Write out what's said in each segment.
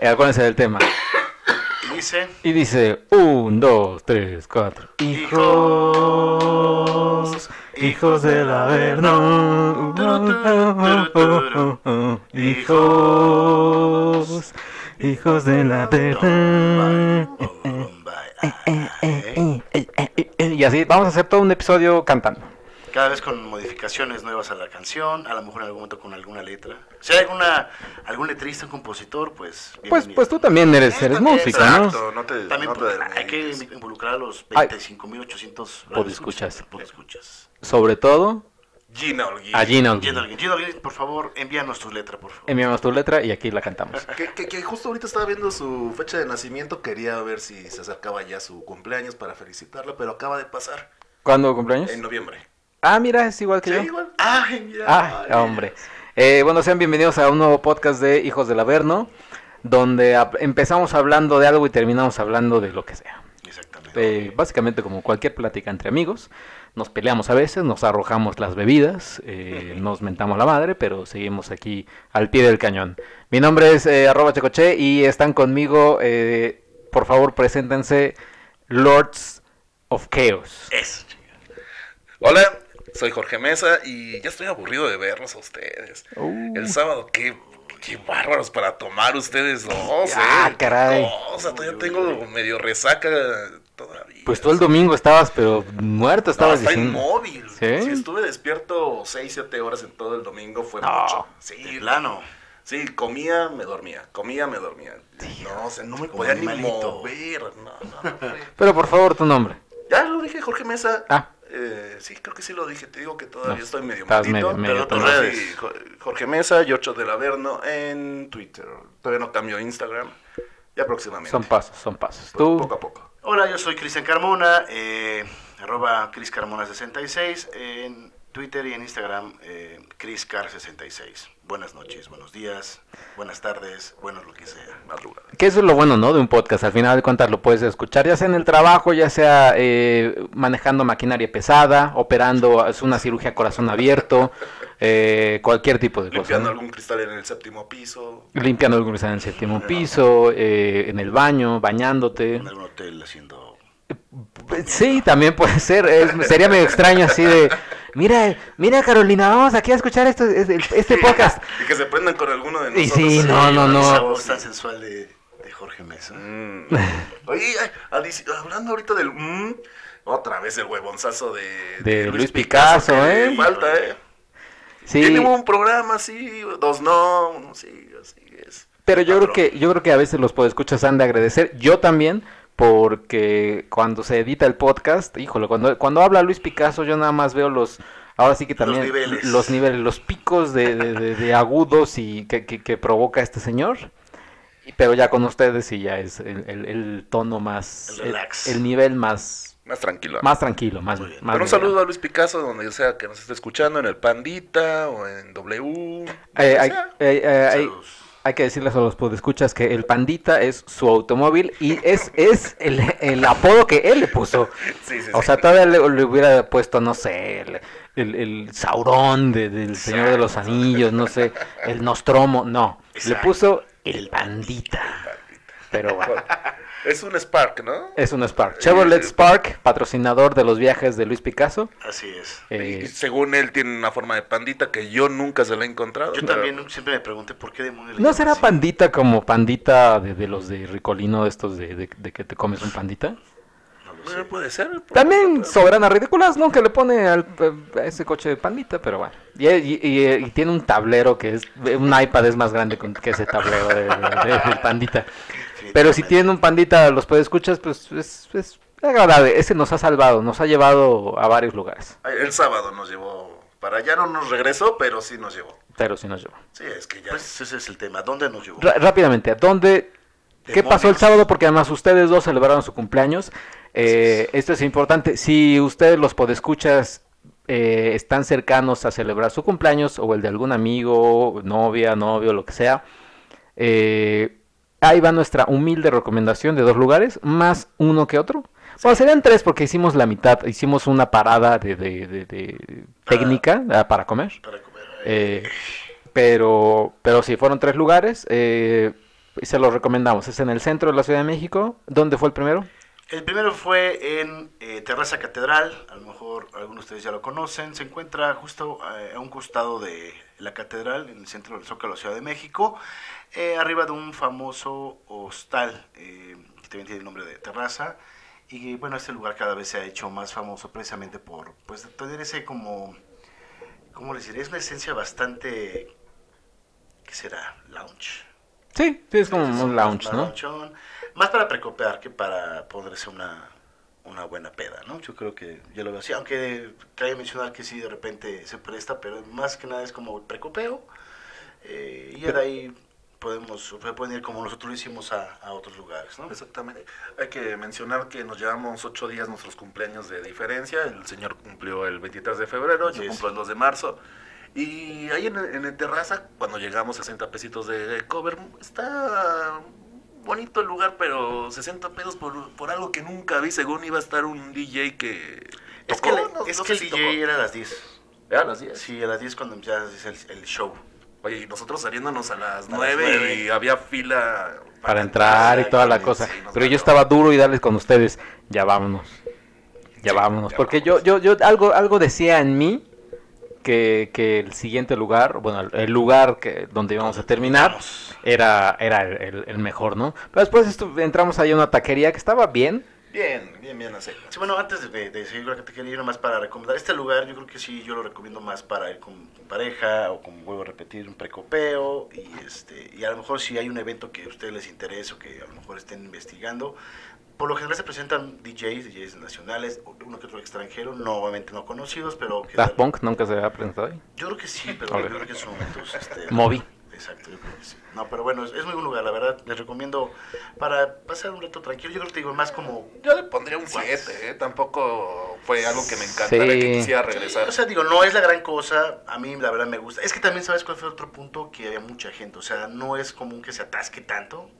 Eh, Acuérdense del tema. Y dice, Y dice, un, dos, tres, cuatro. Hijos, hijos del Averno. Hijos, hijos del Averno. Y así, vamos a hacer todo un episodio cantando. Cada vez con modificaciones nuevas a la canción, a lo mejor en algún momento con alguna letra. Si hay alguna, algún letrista, un compositor, pues Pues, pues tú también eres, eres también, músico, ¿no? Exacto, no te, También no te pues, hay que involucrar a los Ay. 25.800 Podescuchas. podescuchas. Sobre todo, Gina Holguín. a Gino Alguien, por favor, envíanos tu letra, por favor. Enviamos tu letra y aquí la cantamos. Que, que- que justo ahorita estaba viendo su fecha de nacimiento, quería ver si se acercaba ya su cumpleaños para felicitarla, pero acaba de pasar ¿Cuándo cumpleaños? en noviembre. Ah, mira, es igual que Sí, yo. igual. Ay, mira. Ah, Ay. hombre. Eh, bueno, sean bienvenidos a un nuevo podcast de Hijos del Averno, donde empezamos hablando de algo y terminamos hablando de lo que sea. Exactamente. Eh, básicamente como cualquier plática entre amigos, nos peleamos a veces, nos arrojamos las bebidas, eh, nos mentamos la madre, pero seguimos aquí al pie del cañón. Mi nombre es eh, arroba checoche y están conmigo, eh, por favor, preséntense Lords of Chaos. Eso. Hola, soy Jorge Mesa y ya estoy aburrido de verlos a ustedes. Uh. El sábado, qué, qué bárbaros para tomar ustedes dos, Ah, ¿eh? caray. No, o sea, todavía tengo medio resaca todavía. Pues tú el domingo estabas, pero muerto No, estabas está diciendo. inmóvil. ¿Sí? Si estuve despierto 6, 7 horas en todo el domingo fue No. mucho. Sí, plano. Sí, comía, me dormía, comía, me dormía. No, o sea, no me podía ni mover. No, no, no. Pero por favor, tu nombre. Ya lo dije, Jorge Mesa. Ah. Eh, sí, creo que sí lo dije. Te digo que todavía No, estoy medio estás maldito. medio- medio pero sí, Jo- Jorge Mesa y 8 del Averno en Twitter. Todavía no cambio Instagram. Ya próximamente. Son pasos, son pasos. Po- Tú, Poco a poco. Hola, yo soy Cristian Carmona, eh, arroba CrisCarmona66 en Twitter y en Instagram eh, CrisCar66. Buenas noches, buenos días, buenas tardes, bueno lo que sea. Madrugada. que eso es lo bueno, ¿no? De un podcast. Al final de cuentas lo puedes escuchar, ya sea en el trabajo, ya sea eh, manejando maquinaria pesada, operando, es una cirugía a corazón abierto, eh, cualquier tipo de cosa. Limpiando algún cristal en el séptimo piso. Limpiando algún en el séptimo piso, eh, en el baño, bañándote. En algún hotel haciendo... Sí, también puede ser. es- sería medio extraño así de, mira, mira Carolina, vamos aquí a escuchar esto, este, este podcast. Y que se prendan con alguno de Y nosotros. sí, no, no, no. Esa voz tan sensual de, de Jorge Mesa. Mm. Oye, hablando ahorita del... mm, otra vez el huevonzazo de... De Luis Picasso, que ¿eh? Falta, ¿eh? Sí, Tiene un programa así, dos no, uno sí, así es. pero yo creo que yo creo que a veces los podescuchas han de agradecer, yo también, porque cuando se edita el podcast, híjole, cuando cuando habla Luis Picasso yo nada más veo los ahora sí que Los también niveles. los niveles, los picos de, de- de- de agudos y que, que- que provoca este señor. Y- Pero ya con ustedes sí ya es el, el- el tono más El relax. el nivel más Más tranquilo. Más tranquilo, más, Muy bien. más Pero un saludo a Luis Picasso, donde sea que nos esté escuchando, en el Pandita o en W. Eh, hay, eh, eh, hay-. Hay que decirles a los podescuchas que el Pandita es su automóvil y es, es el, el apodo que él le puso. Sí, sí, O sea, todavía le, le hubiera puesto, no sé, el, el, el Saurón de- del Señor de los Anillos, no sé, el Nostromo, no. Le puso el Pandita. Pero bueno, Es un Spark, ¿no? es un Spark. Chevrolet Sí. Spark, patrocinador de los viajes de Luis Picasso. Así es. Eh, Y según él tiene una forma de pandita que yo nunca se la he encontrado. Yo pero- también siempre me pregunté por qué demonios le ¿No será así. pandita como pandita de, de los de Ricolino, estos de, de- de que te comes un pandita? No lo Bueno, sé. puede ser. También sobranas ridículas, ¿no? Que le pone al, a ese coche de pandita, pero bueno. Y, y- y- y tiene un tablero que es, un iPad es más grande que ese tablero de, de- de- del pandita. Pero si tiene un pandita, los puede escuchar, pues es, es agradable. Ese nos ha salvado, nos ha llevado a varios lugares. El sábado nos llevó. Para allá no nos regresó, pero sí nos llevó. Pero sí nos llevó. Sí, es que ya. Pues ese es el tema. ¿Dónde nos llevó? Rápidamente, ¿a dónde ¿Qué pasó el sábado? Porque además ustedes dos celebraron su cumpleaños. Eh, esto es importante. Si ustedes los podescuchas eh, están cercanos a celebrar su cumpleaños o el de algún amigo, novia, novio, lo que sea, eh, ahí va nuestra humilde recomendación de dos lugares, más uno que otro. Bueno, serían tres porque hicimos la mitad, hicimos una parada de, de- de- de técnica ah, para comer. Para comer. Eh, Pero, pero sí, fueron tres lugares. Eh, y se los recomendamos. Es en el centro de la Ciudad de México. ¿Dónde fue el primero? El primero fue en eh, Terraza Catedral, a lo mejor algunos de ustedes ya lo conocen, se encuentra justo eh, a un costado de la catedral, en el centro del Zócalo de la Ciudad de México, eh, arriba de un famoso hostal, eh, que también tiene el nombre de Terraza, y bueno, este lugar cada vez se ha hecho más famoso precisamente por pues, tener ese como, ¿cómo diré? Es una esencia bastante, ¿qué será? Lounge. Sí, sí, es como Entonces, un lounge, más ¿no? loungeón, Más para precopear que para ponerse una, una buena peda, ¿no? Yo creo que yo lo veo así, aunque cabe mencionar que sí de repente se presta, pero más que nada es como precopeo. eh, y de ahí podemos, ir como nosotros lo hicimos a, a otros lugares, ¿no? Exactamente. Hay que mencionar que nos llevamos ocho días nuestros cumpleaños de diferencia. El señor cumplió el 23 de febrero, yo Yes. cumplo el 2 de marzo. Y ahí en, el- en el terraza, cuando llegamos, 60 pesitos de cover. Está bonito el lugar, pero 60 pesos por, por algo que nunca vi. Según iba a estar un DJ que. Es que, tocó, no- es no que el DJ tocó. era a las 10. Era a las 10. Sí, a las 10 cuando es el, el show. Oye, y nosotros saliéndonos a las A las 9 nueve. y había fila Para entrar y toda la cosa. Sí, Pero yo estaba duro y darles con ustedes. Ya vámonos. Ya Sí, vámonos. ya Porque vámonos. yo, yo, yo, algo, algo decía en mí que, que el siguiente lugar, bueno, el- lugar que, donde íbamos a terminar era, era el, el- el mejor, ¿no? Pero después entramos ahí a una taquería que estaba bien. Bien, bien, bien así. Sí, bueno, antes de, de seguir con la categoría, yo nomás para recomendar este lugar, yo creo que sí, yo lo recomiendo más para ir con pareja o como vuelvo a repetir, un precopeo y este y a lo mejor si hay un evento que a ustedes les interese o que a lo mejor estén investigando, por lo general se presentan DJs, DJs nacionales, uno que otro extranjero, no obviamente no conocidos, pero que Daft Punk nunca se había presentado ahí. yo creo que sí, pero yo creo que en su momentos este, Moby. Exacto, yo creo que sí. No, pero bueno, es, es muy buen lugar, la verdad, les recomiendo para pasar un rato tranquilo, yo creo que te digo más como Yo le pondría un 7, ¿eh? Tampoco fue algo que me encantara Sí. que quisiera regresar. O sea, digo, no es la gran cosa, a mí la verdad me gusta. Es que también sabes cuál fue otro punto que había mucha gente, o sea, no es común que se atasque tanto.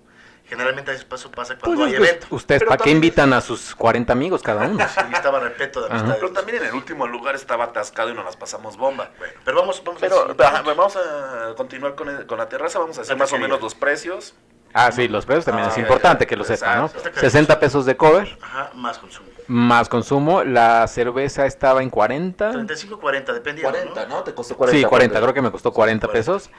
Generalmente a paso pasa cuando Pues hay es que evento. ustedes, ¿para qué invitan a sus 40 amigos cada uno? Sí, estaba repleto de Ajá. amistades. Pero también en el último lugar estaba atascado y nos las pasamos bomba. Bueno, pero vamos, vamos Pero siguiente ajá, vamos a continuar con, el- con la terraza, vamos a hacer más o menos los precios. Ah, sí, los precios también Ah, es ya, importante ya. que lo sepan, ¿no? Exacto. 60 pesos de cover, Ajá, más consumo. más consumo. La cerveza estaba en 40. 35, 40, dependiendo, ¿no? ¿Te costó Sí, 40, creo que me costó 40 pesos.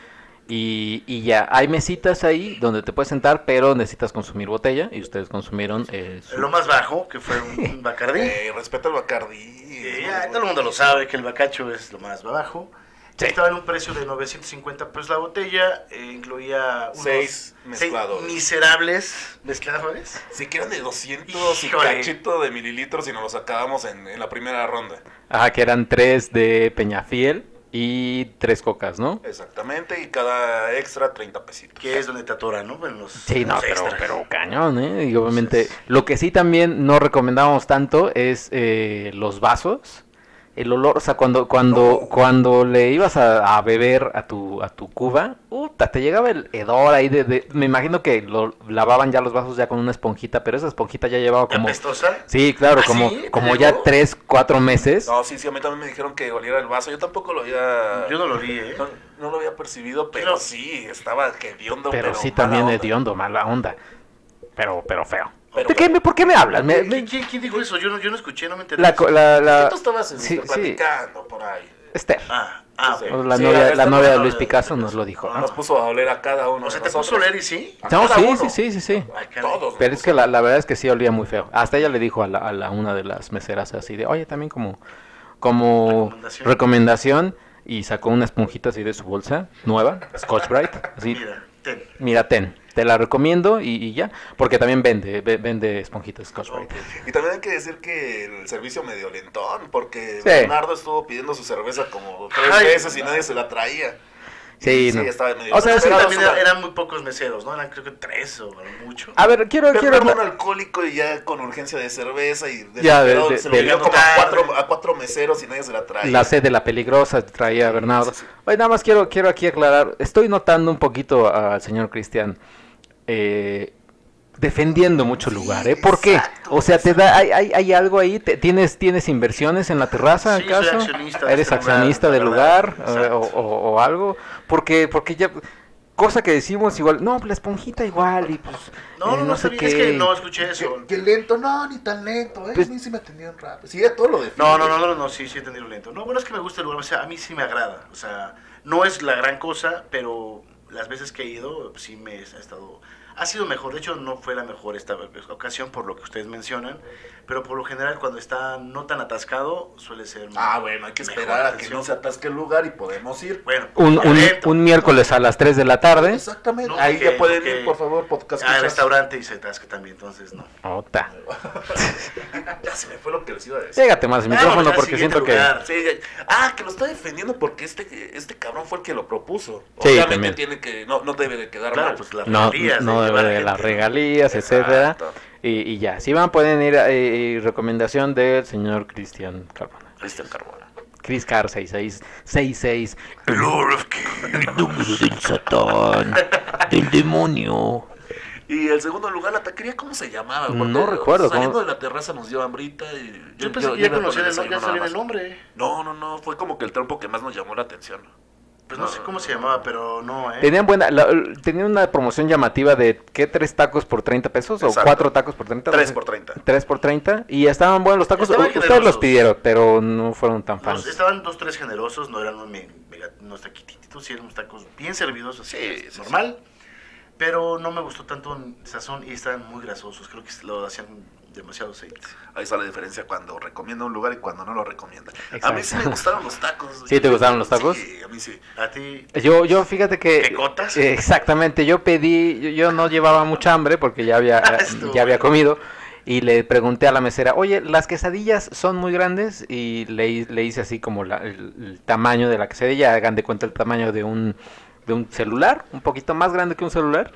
Y, y ya, hay mesitas ahí donde te puedes sentar, pero necesitas consumir botella. Y ustedes consumieron eh, su- Lo más bajo, que fue un, un Bacardí. Eh, respeta el Bacardi. Eh, ya, todo el mundo lo sabe que el bacacho es lo más bajo. Sí. Estaba en un precio de 950 pesos la botella, eh, incluía unos Seis seis mezcladores. miserables mezcladores. Si eran de 200 y cachito de mililitros y nos los acabamos en, en la primera ronda. Ajá, que eran tres de Peñafiel y tres cocas, ¿no? Exactamente, y cada extra 30 pesitos. Que es donde te atoran, ¿no? En los, Sí, no, los pero, pero cañón, ¿eh? Y obviamente, lo que sí también no recomendábamos tanto es eh, los vasos. El olor, o sea, cuando cuando No. cuando le ibas a, a beber a tu a tu cuba, puta, te llegaba el hedor ahí de, de- me imagino que lo lavaban ya los vasos ya con una esponjita, pero esa esponjita ya llevaba ¿Y como apestosa? Sí, claro, ¿Ah, como sí? ¿Te como llegó? ya tres, cuatro meses. No, sí, sí, a mí también me dijeron que oliera el vaso. Yo tampoco lo había. Yo no lo vi, ¿eh? no, no lo había percibido, pero Pero- sí, estaba hediondo. pero, sí mala también hediondo, mala onda. Pero pero feo. ¿De qué me- ¿Por qué me hablas? Me- ¿Quién, me- quién- quién dijo eso? Yo no, yo no escuché, no me enteré. la, la, la- Tú estabas este, sí, sí. platicando por ahí. Esther. Ah, ah, Sí. La Sí, novia, la de Luis Picasso no, nos lo dijo. no, Nos puso a oler a cada uno. O sea, ¿te puso sí? A No, cada sí, sí, sí, sí, sí. Todos. Pero es que la, la verdad es que sí olía muy feo. Hasta ella le dijo a la, a la una de las meseras así de, oye, también como, como Recomendación. recomendación. Y sacó una esponjita así de su bolsa, nueva, Scotch Bright. Así, Mira, ten. mira, ten, te la recomiendo y, y ya. Porque también vende, ve- vende esponjitas Scotch. Y también hay que decir que el servicio medio lentón, porque Sí. Bernardo estuvo pidiendo su cerveza como tres Ay, veces y nadie se la traía. Sí, Sí, no. estaba medio O sea, Es que desesperado, también o sea, eran muy pocos meseros, ¿no? Eran creo que tres o mucho. A ver, quiero, quiero... Bernardo un alcohólico y ya con urgencia de cerveza y Ya, de- desesperado, de- se lo de- como a cuatro, a cuatro meseros y nadie se la traía. La sed de la peligrosa traía Bernardo. sí, sí. Oye, nada más quiero, quiero aquí aclarar. Estoy notando un poquito al señor Cristian. Eh, defendiendo mucho el lugar, ¿eh? ¿Por qué? Exacto, O sea, te da, hay, hay, hay algo ahí, te- tienes, tienes inversiones en la terraza, Sí, ¿acaso? soy accionista ¿Eres este accionista del lugar eh, o, o- o algo? Porque, porque ya, cosa que decimos igual, no, la esponjita igual y pues, No, eh, no, no, sé sabía, qué. es que no escuché eso. Que, que lento, no, ni tan lento, ¿eh? Pues- a mí sí me atendieron rápido. Sí, ya todo lo de No, no, no, no, no, sí, sí, lo lento. No, bueno, es que me gusta el lugar, o sea, a mí sí me agrada. O sea, no es la gran cosa, pero las veces que he ido, sí me ha estado... Ha sido mejor, de hecho no fue la mejor esta ocasión por lo que ustedes mencionan, pero por lo general cuando está no tan atascado suele ser... Ah, bueno, hay que esperar a que atención. no se atasque el lugar y podemos ir. Bueno, Un, un, un miércoles a las 3 de la tarde. Exactamente. No, Ahí porque- ya pueden porque- ir, por favor, podcast. Ah, el escuchas. restaurante y se atasca también, entonces no. Ota. Ya se me fue lo que les iba a decir. Llégate más al micrófono Vámonos al porque siguiente siento que... lugar. Sí, ya- ah, que lo está defendiendo porque este, este cabrón fue el que lo propuso. Sí, Obviamente también. tiene que, no, no debe de quedar Claro, mal. pues las No, regalías. no llevar debe de gente, las ¿no? regalías, etcétera. Exacto. Y, y ya, si van pueden ir a eh, recomendación del señor Cristian Carbona. Cristian Carbona. Chris Car 6666. El Lord of Kings. El número del satán, del demonio. Y el segundo lugar, la taquería, ¿cómo se llamaba? No recuerdo, Saliendo ¿cómo? de la terraza nos dio hambrita y... Yo pensé que ya a conocía el, nombre. No, no, no, fue como que el trompo que más nos llamó la atención. Pues no sé cómo se llamaba, pero no, ¿eh? Tenían buena, la- tenían una promoción llamativa de ¿qué? ¿Tres tacos por 30 pesos? ¿O cuatro tacos por 30? Tres por 30. 3 por 30. Y estaban buenos los tacos. Estaban Ustedes generosos. los pidieron, pero no fueron tan Los- fans. estaban dos, tres generosos, no eran unos, me- mega- unos taquititos, sí eran unos tacos bien servidos, así, Sí, es sí, normal. Pero no me gustó tanto el sazón y estaban muy grasosos, creo que lo hacían demasiado aceite. Ahí está la diferencia cuando recomienda un lugar y cuando no lo recomienda. A mí sí me gustaron los tacos. ¿Sí te gustaron los tacos? Sí, a mí sí. A ti, Yo, yo fíjate que... ¿Qué cotas? eh, exactamente, yo pedí, yo, yo no llevaba mucha hambre porque ya había, Estuvo ya había comido y le pregunté a la mesera, oye, ¿las quesadillas son muy grandes? Y le, le hice así como la- el, el tamaño de la quesadilla, hagan de cuenta el tamaño de un, de un celular, un poquito más grande que un celular,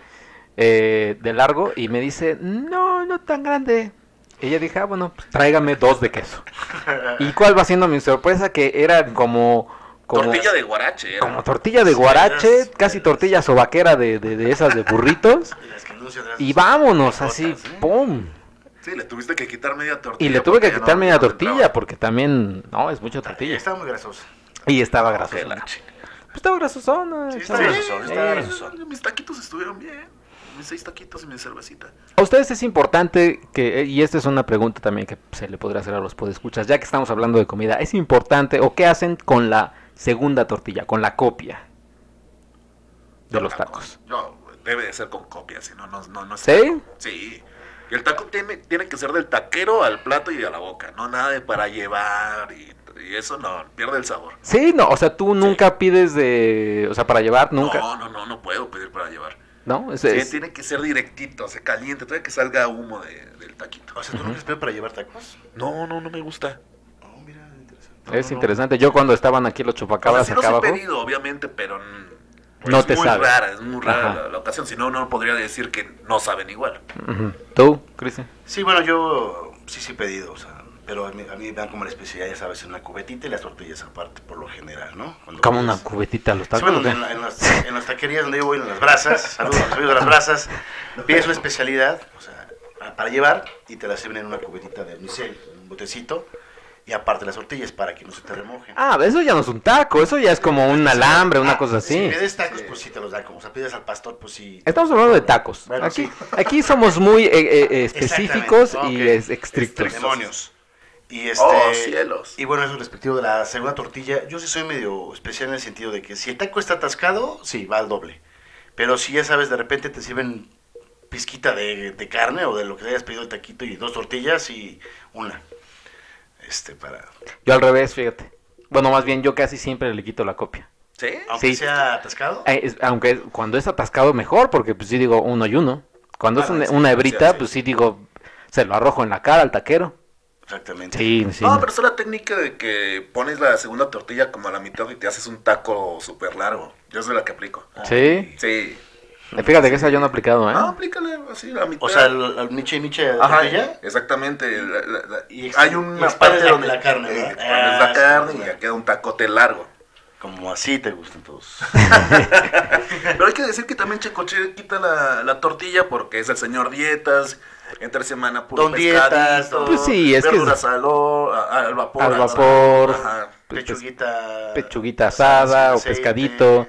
eh, de largo, y me dice, no, no tan grande. Y ella dije, ah, bueno, pues, tráigame dos de queso. ¿Y cuál va siendo mi sorpresa? Que eran como... como Tortilla de guarache. era. como tortilla de Sí, guarache, esas- casi tortilla sobaquera de, de, de esas de burritos. y Y vámonos, así, ¿eh? um. Sí, le tuviste que quitar media tortilla. Y le tuve que quitar no- media no tortilla porque también, no, es mucha tortilla. Estaba muy grasoso. Y estaba grasosa. la Pues estaba grasosona. Sí, estaba Sí, grasosona. estaba Sí. grasosón. mis taquitos estuvieron bien. Mis seis taquitos y mi cervecita. A ustedes es importante que, eh, y esta es una pregunta también que se le podría hacer a los podescuchas, ya que estamos hablando de comida, ¿es importante o qué hacen con la segunda tortilla, con la copia de Yo los tacos? Yo, debe de ser con copia, si no, no, no, no es ¿Sí? taco. Sí. Y el taco tiene, tiene que ser del taquero al plato y a la boca, no nada de para llevar y, y eso no, pierde el sabor. Sí, no, o sea, tú nunca pides de, o sea, para llevar, nunca, No, no, no, no puedo pedir para llevar. ¿No? Es- Sí, es- tiene que ser directito, se caliente, todavía que salga humo de- del taquito. O sea, ¿tú no les pides para llevar tacos? No, no, no me gusta. Oh, mira, interesante. Es no, no. interesante. Yo cuando estaban aquí los O sea, chupacabras sí los acá he abajo. pedido, obviamente, pero mm, No es te muy sabe. rara, es muy rara la, la ocasión. Si no, no podría decir que no saben igual. Ujú. ¿Tú, Cristian? Sí, bueno, yo sí, sí he pedido, o sea, pero a mí, a mí me dan como la especialidad, ya sabes, en una cubetita y las tortillas aparte, por lo general, ¿no? Cuando Como una cubetita a los Sí, tacos. bueno, ¿o qué? en, en las, en las taquerías donde yo voy, en las brasas, saludos, saludos a las brasas, pides una especialidad, o sea, para- llevar y te la sirven en una cubetita de unicel, en un botecito, y aparte las tortillas para que no se te remojen. Ah, eso ya no es un taco, eso ya es como un alambre, una Ah, cosa Si así. pides tacos, pues sí te los dan, como o sea, pides al pastor, pues sí. Estamos hablando de tacos. Bueno, aquí, sí. aquí somos muy eh, eh, eh, específicos Exactamente, y estrictos. Demonios. Y este, Oh, cielos. Y bueno, eso respectivo de la segunda tortilla, yo sí soy medio especial en el sentido de que si el taco está atascado, sí, va al doble. Pero si ya sabes, de repente te sirven pizquita de, de carne o de lo que hayas pedido el taquito y dos tortillas y una. Este, para... Yo al revés, fíjate. Bueno, más bien yo casi siempre le quito la copia. ¿Sí? Aunque Sí. sea atascado. Eh, es- aunque es- cuando es atascado mejor, porque pues sí digo uno y uno. Cuando es Ah, una, sí, una sí, hebrita, sí. pues sí digo, se lo arrojo en la cara al taquero. Exactamente. Sí, sí. No, pero es la técnica de que pones la segunda tortilla como a la mitad y te haces un taco súper largo. Yo soy la que aplico. Sí. Sí. Eh, Fíjate que esa yo no he aplicado, ¿eh? No, aplícale así la mitad. O sea, el, el miche y miche de Ajá, tortilla. exactamente. la- la- la- Y ex- hay una parte la- donde la carne, eh, ¿verdad? la Ah, carne sí, y ya queda un tacote largo. Como así te gustan todos. Pero hay que decir que también Checoche quita la, la tortilla porque es el señor dietas. Entre semana puro Don pescadito, Pues sí, es que- verduras al, al vapor. Al vapor. Ajá. Pechuguita. pechuguita asada o pescadito.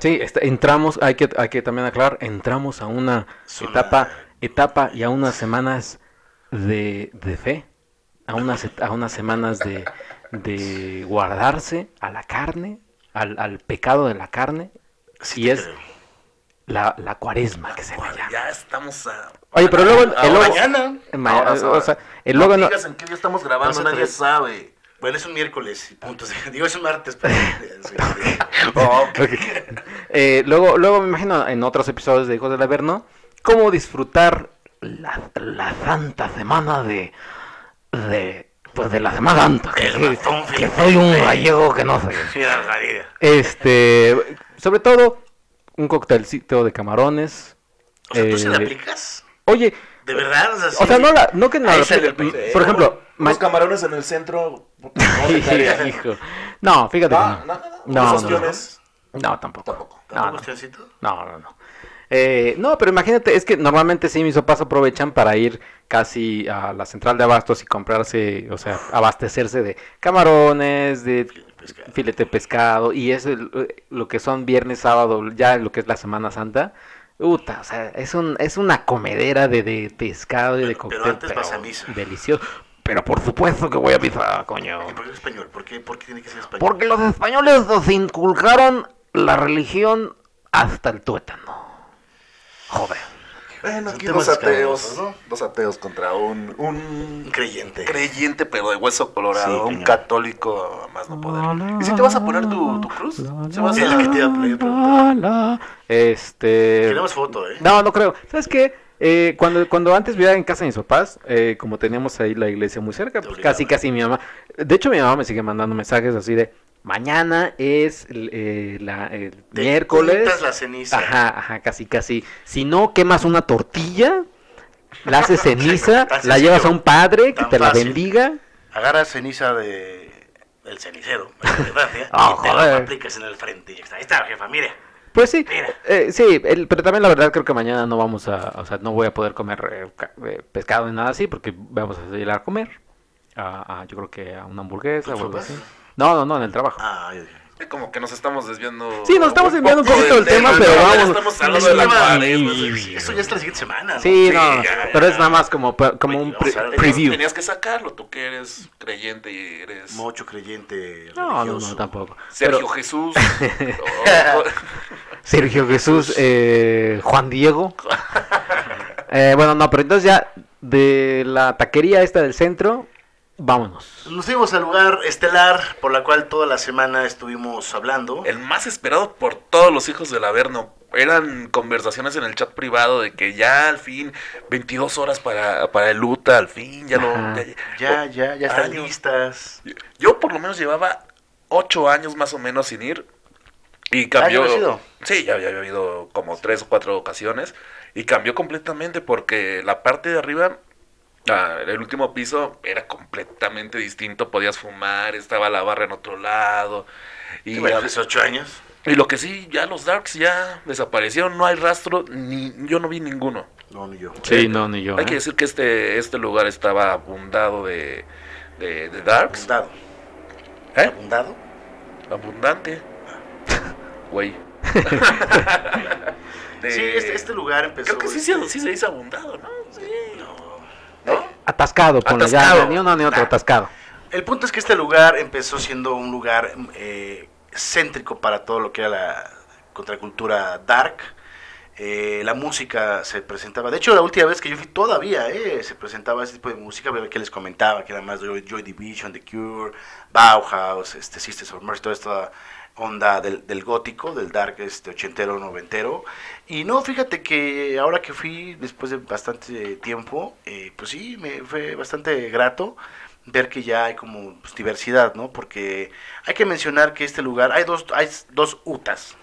Sí, este, entramos, hay que, hay que también aclarar, entramos a una etapa, etapa y a unas semanas de, de fe, a unas, a unas semanas de, de guardarse a la carne, al, al pecado de la carne, Sí y es creo. La, la cuaresma que se le llama. Ya estamos a. Oye, pero luego el- el logo- Mañana. Ma- ahora, o sea, el logo no digas en qué día estamos grabando, nadie sabe. Bueno, es un miércoles y punto. Digo, es un martes, pero. Oh, Eh, luego, luego me imagino en otros episodios de Hijos del Averno cómo disfrutar la, la santa semana de, de pues de la Semana Santa. Que, soy un gallego que no sé. Este, sobre todo un coctelcito de camarones. O sea, ¿tú se la Eh, aplicas? Oye, ¿De verdad? O sea, o sea, no, la, no que no la- sale por ejemplo, ma- Los camarones en el centro. hijo. No, fíjate No, no. no, no, No, no. no, no. No, tampoco. Tampoco. No, ¿Tampoco no. No, no, no. Eh, no, pero imagínate, es que normalmente sí mis papás aprovechan para ir casi a la central de abastos y comprarse, o sea, abastecerse de camarones, de pescado. filete de pescado, y es el- eh, lo que son viernes, sábado, ya lo que es la Semana Santa. Uta, o sea, es, un, es una comedera de, de pescado y de Pero- cóctel. pero antes vas a misa. Delicioso. Pero por supuesto que voy a misa, coño. ¿Y por qué español? ¿Por qué, por qué tiene que ser español? Porque los españoles nos inculcaron la religión hasta el tuétano. Joder. Bueno, aquí dos ateos. Dos ateos contra un, Un un creyente. creyente, pero de hueso colorado. Sí, un cañón. católico más no poder. ¿Y si te vas a poner tu, tu cruz? ¿Se vas Sí, a- la que te iba a preguntar. Este. Queremos foto, ¿eh? No, no creo. ¿Sabes qué? Eh, cuando, cuando antes vivía en casa de mis papás, eh, como teníamos ahí la iglesia muy cerca, pues casi, casi mi mamá. De hecho, mi mamá me sigue mandando mensajes así de: Mañana es el, eh, la, el Te miércoles. la ceniza. Ajá, ajá, casi, casi. Si no quemas una tortilla, la haces ceniza, la llevas a un padre que te la fácil. bendiga. Agarras ceniza de el cenicero, de Francia, Ah, y te lo joder. aplicas en el frente y ya está. Ahí está, jefa, mire. Pues sí, eh, sí, el- pero también la verdad creo que mañana no vamos a, o sea, no voy a poder comer eh, eh, pescado ni nada así porque vamos a salir a comer. A, a- yo creo que a una hamburguesa o ¿Con algo así. No, no, no, en el trabajo. Ah, yo dije. Como que nos estamos desviando. Sí, nos estamos desviando un poquito del tema, pero vamos. Estamos hablando de la sí. Eso ya es la siguiente semana, ¿no? Sí, no, no, ya, pero ya. es nada más como, como Oye, un preview. tenías que sacarlo, tú que eres creyente y eres Mocho creyente No, no, no, tampoco. Sergio Pero Jesús. o- o- Sergio Jesús, eh, Juan Diego. Eh, bueno, no, pero entonces ya de la taquería esta del centro, vámonos. Nos fuimos al lugar estelar por la cual toda la semana estuvimos hablando. el más esperado por todos los hijos del Averno. Eran conversaciones en el chat privado de que ya al fin, 22 horas para, para el Luta, al fin, ya lo... Ajá. Ya, ya, ya están Años. listas. Yo por lo menos llevaba 8 años más o menos sin ir. Y cambió... Ah, ¿ya? Sí, ya, ya había ido como 3 o 4 ocasiones. Y cambió completamente porque la parte de arriba, ah, el último piso, era completamente distinto. Podías fumar, estaba la barra en otro lado. Y bueno, hace ocho años. y lo que sí, ya los Darks ya desaparecieron, no hay rastro, ni yo no vi ninguno. No, ni yo. Sí, no, ni yo. Hay ¿eh? que decir que este, este lugar estaba abundado de, de, de Darks. Abundado. ¿Eh? ¿Abundado? Abundante. Güey. De- Sí, este, este lugar empezó. Creo que sí, este, se- sí se dice abundado, ¿no? Sí. Atascado, ponle ya, Atascado. ni uno ni otro, Nah. atascado. El punto es que este lugar empezó siendo un lugar eh, céntrico para todo lo que era la contracultura dark. Eh, la música se presentaba, de hecho la última vez que yo fui todavía eh, se presentaba ese tipo de música que les comentaba que era más Joy, Joy Division, The Cure, Bauhaus, este, Sisters of Mercy, toda esta onda del, del gótico, del dark este ochentero, noventero. Y no, fíjate que ahora que fui después de bastante tiempo, eh, pues sí, me fue bastante grato ver que ya hay como pues, diversidad, ¿no? Porque hay que mencionar que este lugar, hay dos, hay dos UTAs.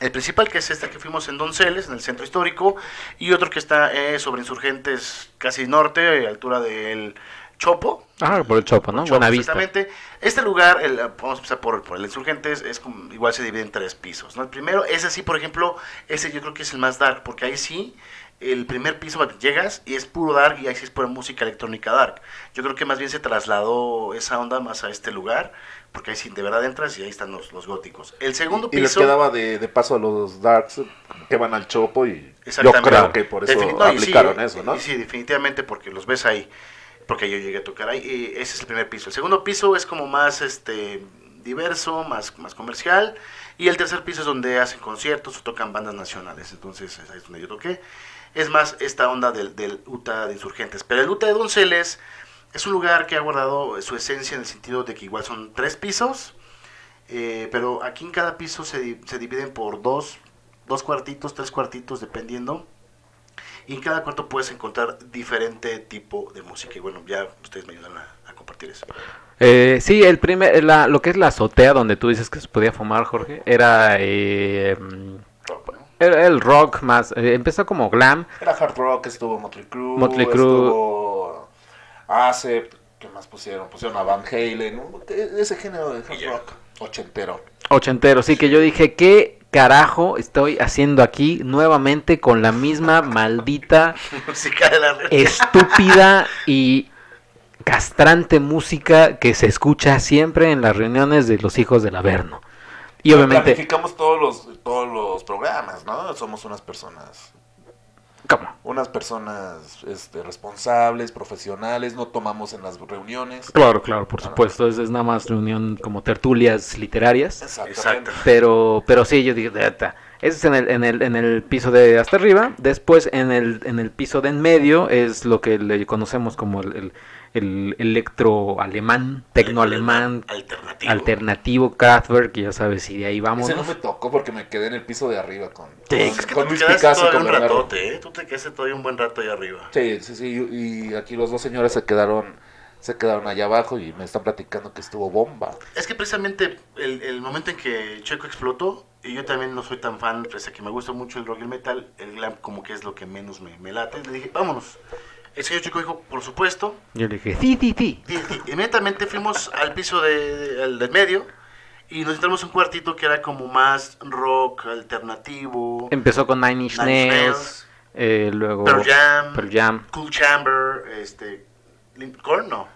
El principal que es esta que fuimos en Donceles, en el centro histórico, y otro que está eh, sobre insurgentes casi norte, a altura del Chopo. Ah, por el Chopo, ¿no? Chopo, Buena vista. Exactamente. Este lugar, el- vamos a empezar por, por el Insurgentes, es como- igual se divide en tres pisos. ¿no? El primero, ese sí, por ejemplo, ese yo creo que es el más dark, porque ahí sí, el primer piso llegas y es puro dark y ahí sí es pura música electrónica dark. Yo creo que más bien se trasladó esa onda más a este lugar, porque ahí sí de verdad entras y ahí están los, los góticos. El segundo Y les piso... quedaba de, de paso a los Darks que van al Chopo y yo creo que por eso no, y sí, aplicaron eso, ¿no? y sí, definitivamente porque los ves ahí, porque yo llegué a tocar ahí. y ese es el primer piso. El segundo piso es como más este diverso, más, más comercial. Y el tercer piso es donde hacen conciertos o tocan bandas nacionales. Entonces ahí es donde yo toqué. Es más esta onda del, del UTA de Insurgentes. Pero el UTA de Donceles es un lugar que ha guardado su esencia en el sentido de que igual son tres pisos. eh, pero aquí en cada piso se, se dividen por dos, dos cuartitos, tres cuartitos, dependiendo. Y en cada cuarto puedes encontrar diferente tipo de música. Y bueno, ya ustedes me ayudan a, a compartir eso. Eh, sí, el primer, la, lo que es la azotea donde tú dices que se podía fumar, Jorge, era, eh, era el rock más, eh, empezó como glam, Era hard rock, estuvo Motley Crue, Motley Crue. estuvo Acept, ¿qué más pusieron? Pusieron a Van Halen, un- ese género de hard rock ochentero. ochentero, sí, que yo dije, ¿qué carajo estoy haciendo aquí nuevamente con la misma maldita, música de la estúpida y castrante música que se escucha siempre en las reuniones de los hijos del Averno? Y obviamente, Planificamos todos los, todos los programas, ¿no? Somos unas personas, ¿cómo? unas personas este, responsables, profesionales, no tomamos en las reuniones. Claro, claro, por supuesto, es, es nada más reunión como tertulias literarias. Exactamente. Exacto. Pero, pero sí, yo dije, "Neta". ese es en el, en el, en el piso de hasta arriba. Después en el, en el piso de en medio es lo que le conocemos como el, el, el electro alemán, tecno alemán, Alternativo. alternativo, Kraftwerk, ya sabes, y de ahí vamos. Ese no me tocó porque me quedé en el piso de arriba con, Sí, con, Es que con Luis Picasso con un ratote, ¿eh? Tú te quedaste todavía un buen rato ahí arriba. Sí, sí, sí, y aquí los dos señores se quedaron, se quedaron allá abajo y me están platicando que estuvo bomba. Es que precisamente el, el momento en que Checo explotó, y yo también no soy tan fan, pese a que me gusta mucho el rock y el metal, el glam como que es lo que menos me, me late, le dije, vámonos. El señor Checo dijo, por supuesto, Yo le dije, sí, sí, sí. inmediatamente fuimos al piso de, de- al del medio y nos entramos en un cuartito que era como más rock alternativo, Empezó con Nine Inch Nails, eh, luego Pearl Jam, Pearl Jam. Cool Chamber, este, Limp Korn, no,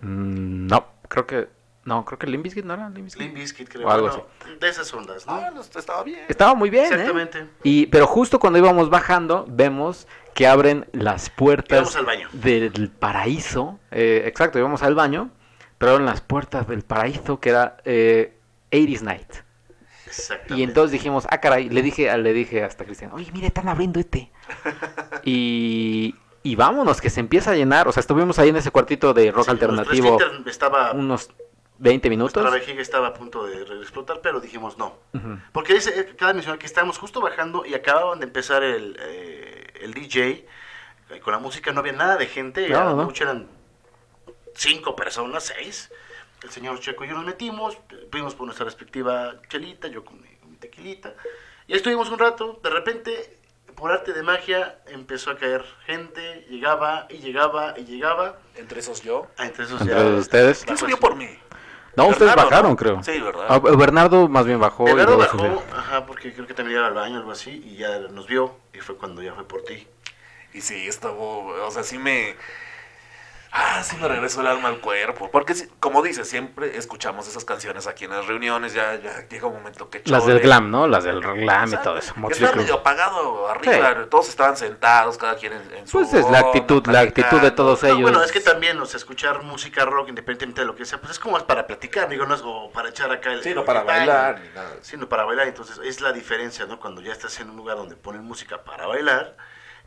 Mm, no, creo que, no, creo que Limp Bizkit no era Limp Bizkit. Limp Bizkit creo, O algo bueno, de esas ondas, ¿no? Ah, no, estaba bien. Estaba muy bien, ¿eh? Exactamente. Y, pero justo cuando íbamos bajando, vemos que abren las puertas Íbamos al baño. del paraíso. eh, exacto, íbamos al baño, pero abren las puertas del paraíso que era eh, 80s Night. Y entonces dijimos, ah, caray, le dije, le dije hasta Cristian, oye, mire, están abriendo este. y, y vámonos, que se empieza a llenar. O sea, estuvimos ahí en ese cuartito de rock Sí, alternativo estaba, unos 20 minutos. nuestra vejiga estaba a punto de explotar, pero dijimos no. Porque dice, eh, cada mencionar que estábamos justo bajando y acababan de empezar el, eh, el DJ. eh, Con la música no había nada de gente, No, a no. mucho eran cinco personas, seis. El señor Checo y yo nos metimos, fuimos por nuestra respectiva chelita, yo con mi, con mi tequilita. Y ahí estuvimos un rato, de repente, por arte de magia, empezó a caer gente, llegaba y llegaba y llegaba. Entre esos yo. Ah, entre esos Entre ya- ustedes. ¿Quién subió por mí? No, ustedes bajaron, ¿no? creo. Sí, ¿verdad? Ah, Bernardo más bien bajó. Bernardo bajó, ajá, porque creo que también iba al baño o algo así, y ya nos vio, y fue cuando ya fue por ti. Y sí, estuvo, o sea, sí me... Ah, sí me regresó el alma al cuerpo. Porque, como dices, siempre escuchamos esas canciones aquí en las reuniones. Ya, ya llega un momento que... Las del chole. glam, ¿no? Las del glam y todo eso. Está medio apagado arriba. Todos estaban sentados, cada quien en, en su... Pues es la actitud, la actitud de todos No, ellos. bueno, es que también, o sea, escuchar música rock, independientemente de lo que sea, pues es como es para platicar, digo, no es o para echar acá el... Sí, no para bailar ni nada. Sino para bailar, entonces es la diferencia, ¿no? Cuando ya estás en un lugar donde ponen música para bailar,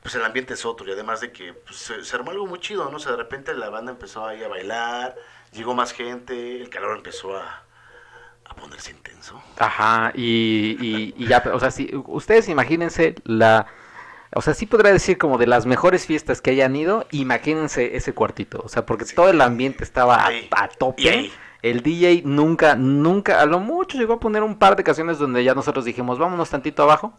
pues el ambiente es otro, y además de que pues, se, se armó algo muy chido, ¿no? O sea, de repente la banda empezó ahí a bailar, llegó más gente, el calor empezó a, a ponerse intenso. Ajá, y, y, y ya, o sea, si, ustedes imagínense la... O sea, sí podría decir como de las mejores fiestas que hayan ido, imagínense ese cuartito. O sea, porque todo el ambiente estaba a, Ahí. a tope. ahí. El DJ nunca, nunca, a lo mucho llegó a poner un par de canciones donde ya nosotros dijimos, vámonos tantito abajo.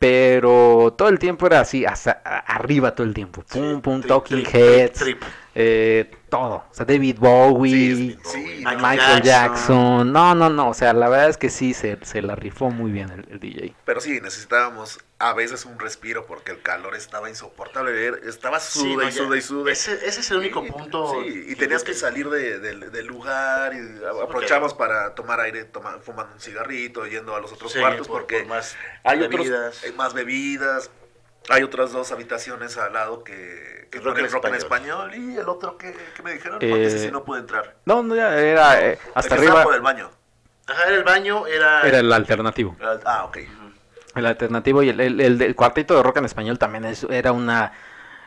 Pero todo el tiempo era así, hasta arriba todo el tiempo. Pum, Sí, pum, trip, Talking trip, Heads. trip. eh, todo. O sea, David Bowie, Sí, Michael Michael, Jackson. Jackson. No, no, no. O sea, la verdad es que sí se, se la rifó muy bien el, el DJ. Pero sí, necesitábamos a veces un respiro porque el calor estaba insoportable. Estaba Sí, suda no, y suda y suda. Ese, ese es el único Sí, punto. Sí, y tenías que salir de- del- del lugar y aprovechamos para tomar aire, toma- fumando un cigarrito, yendo a los otros Sí, cuartos por- porque por más hay bebidas. otros hay más bebidas. Hay otras dos habitaciones al lado que, que El rock en rock en español. y el otro que, que me dijeron, Eh, porque ese sí no pude entrar. No, no, ya era eh, El hasta arriba. por el baño. Ajá, era el baño, era. Era el alternativo. Ah, ok. El alternativo y el, el, el cuartito de rock en español también es- era una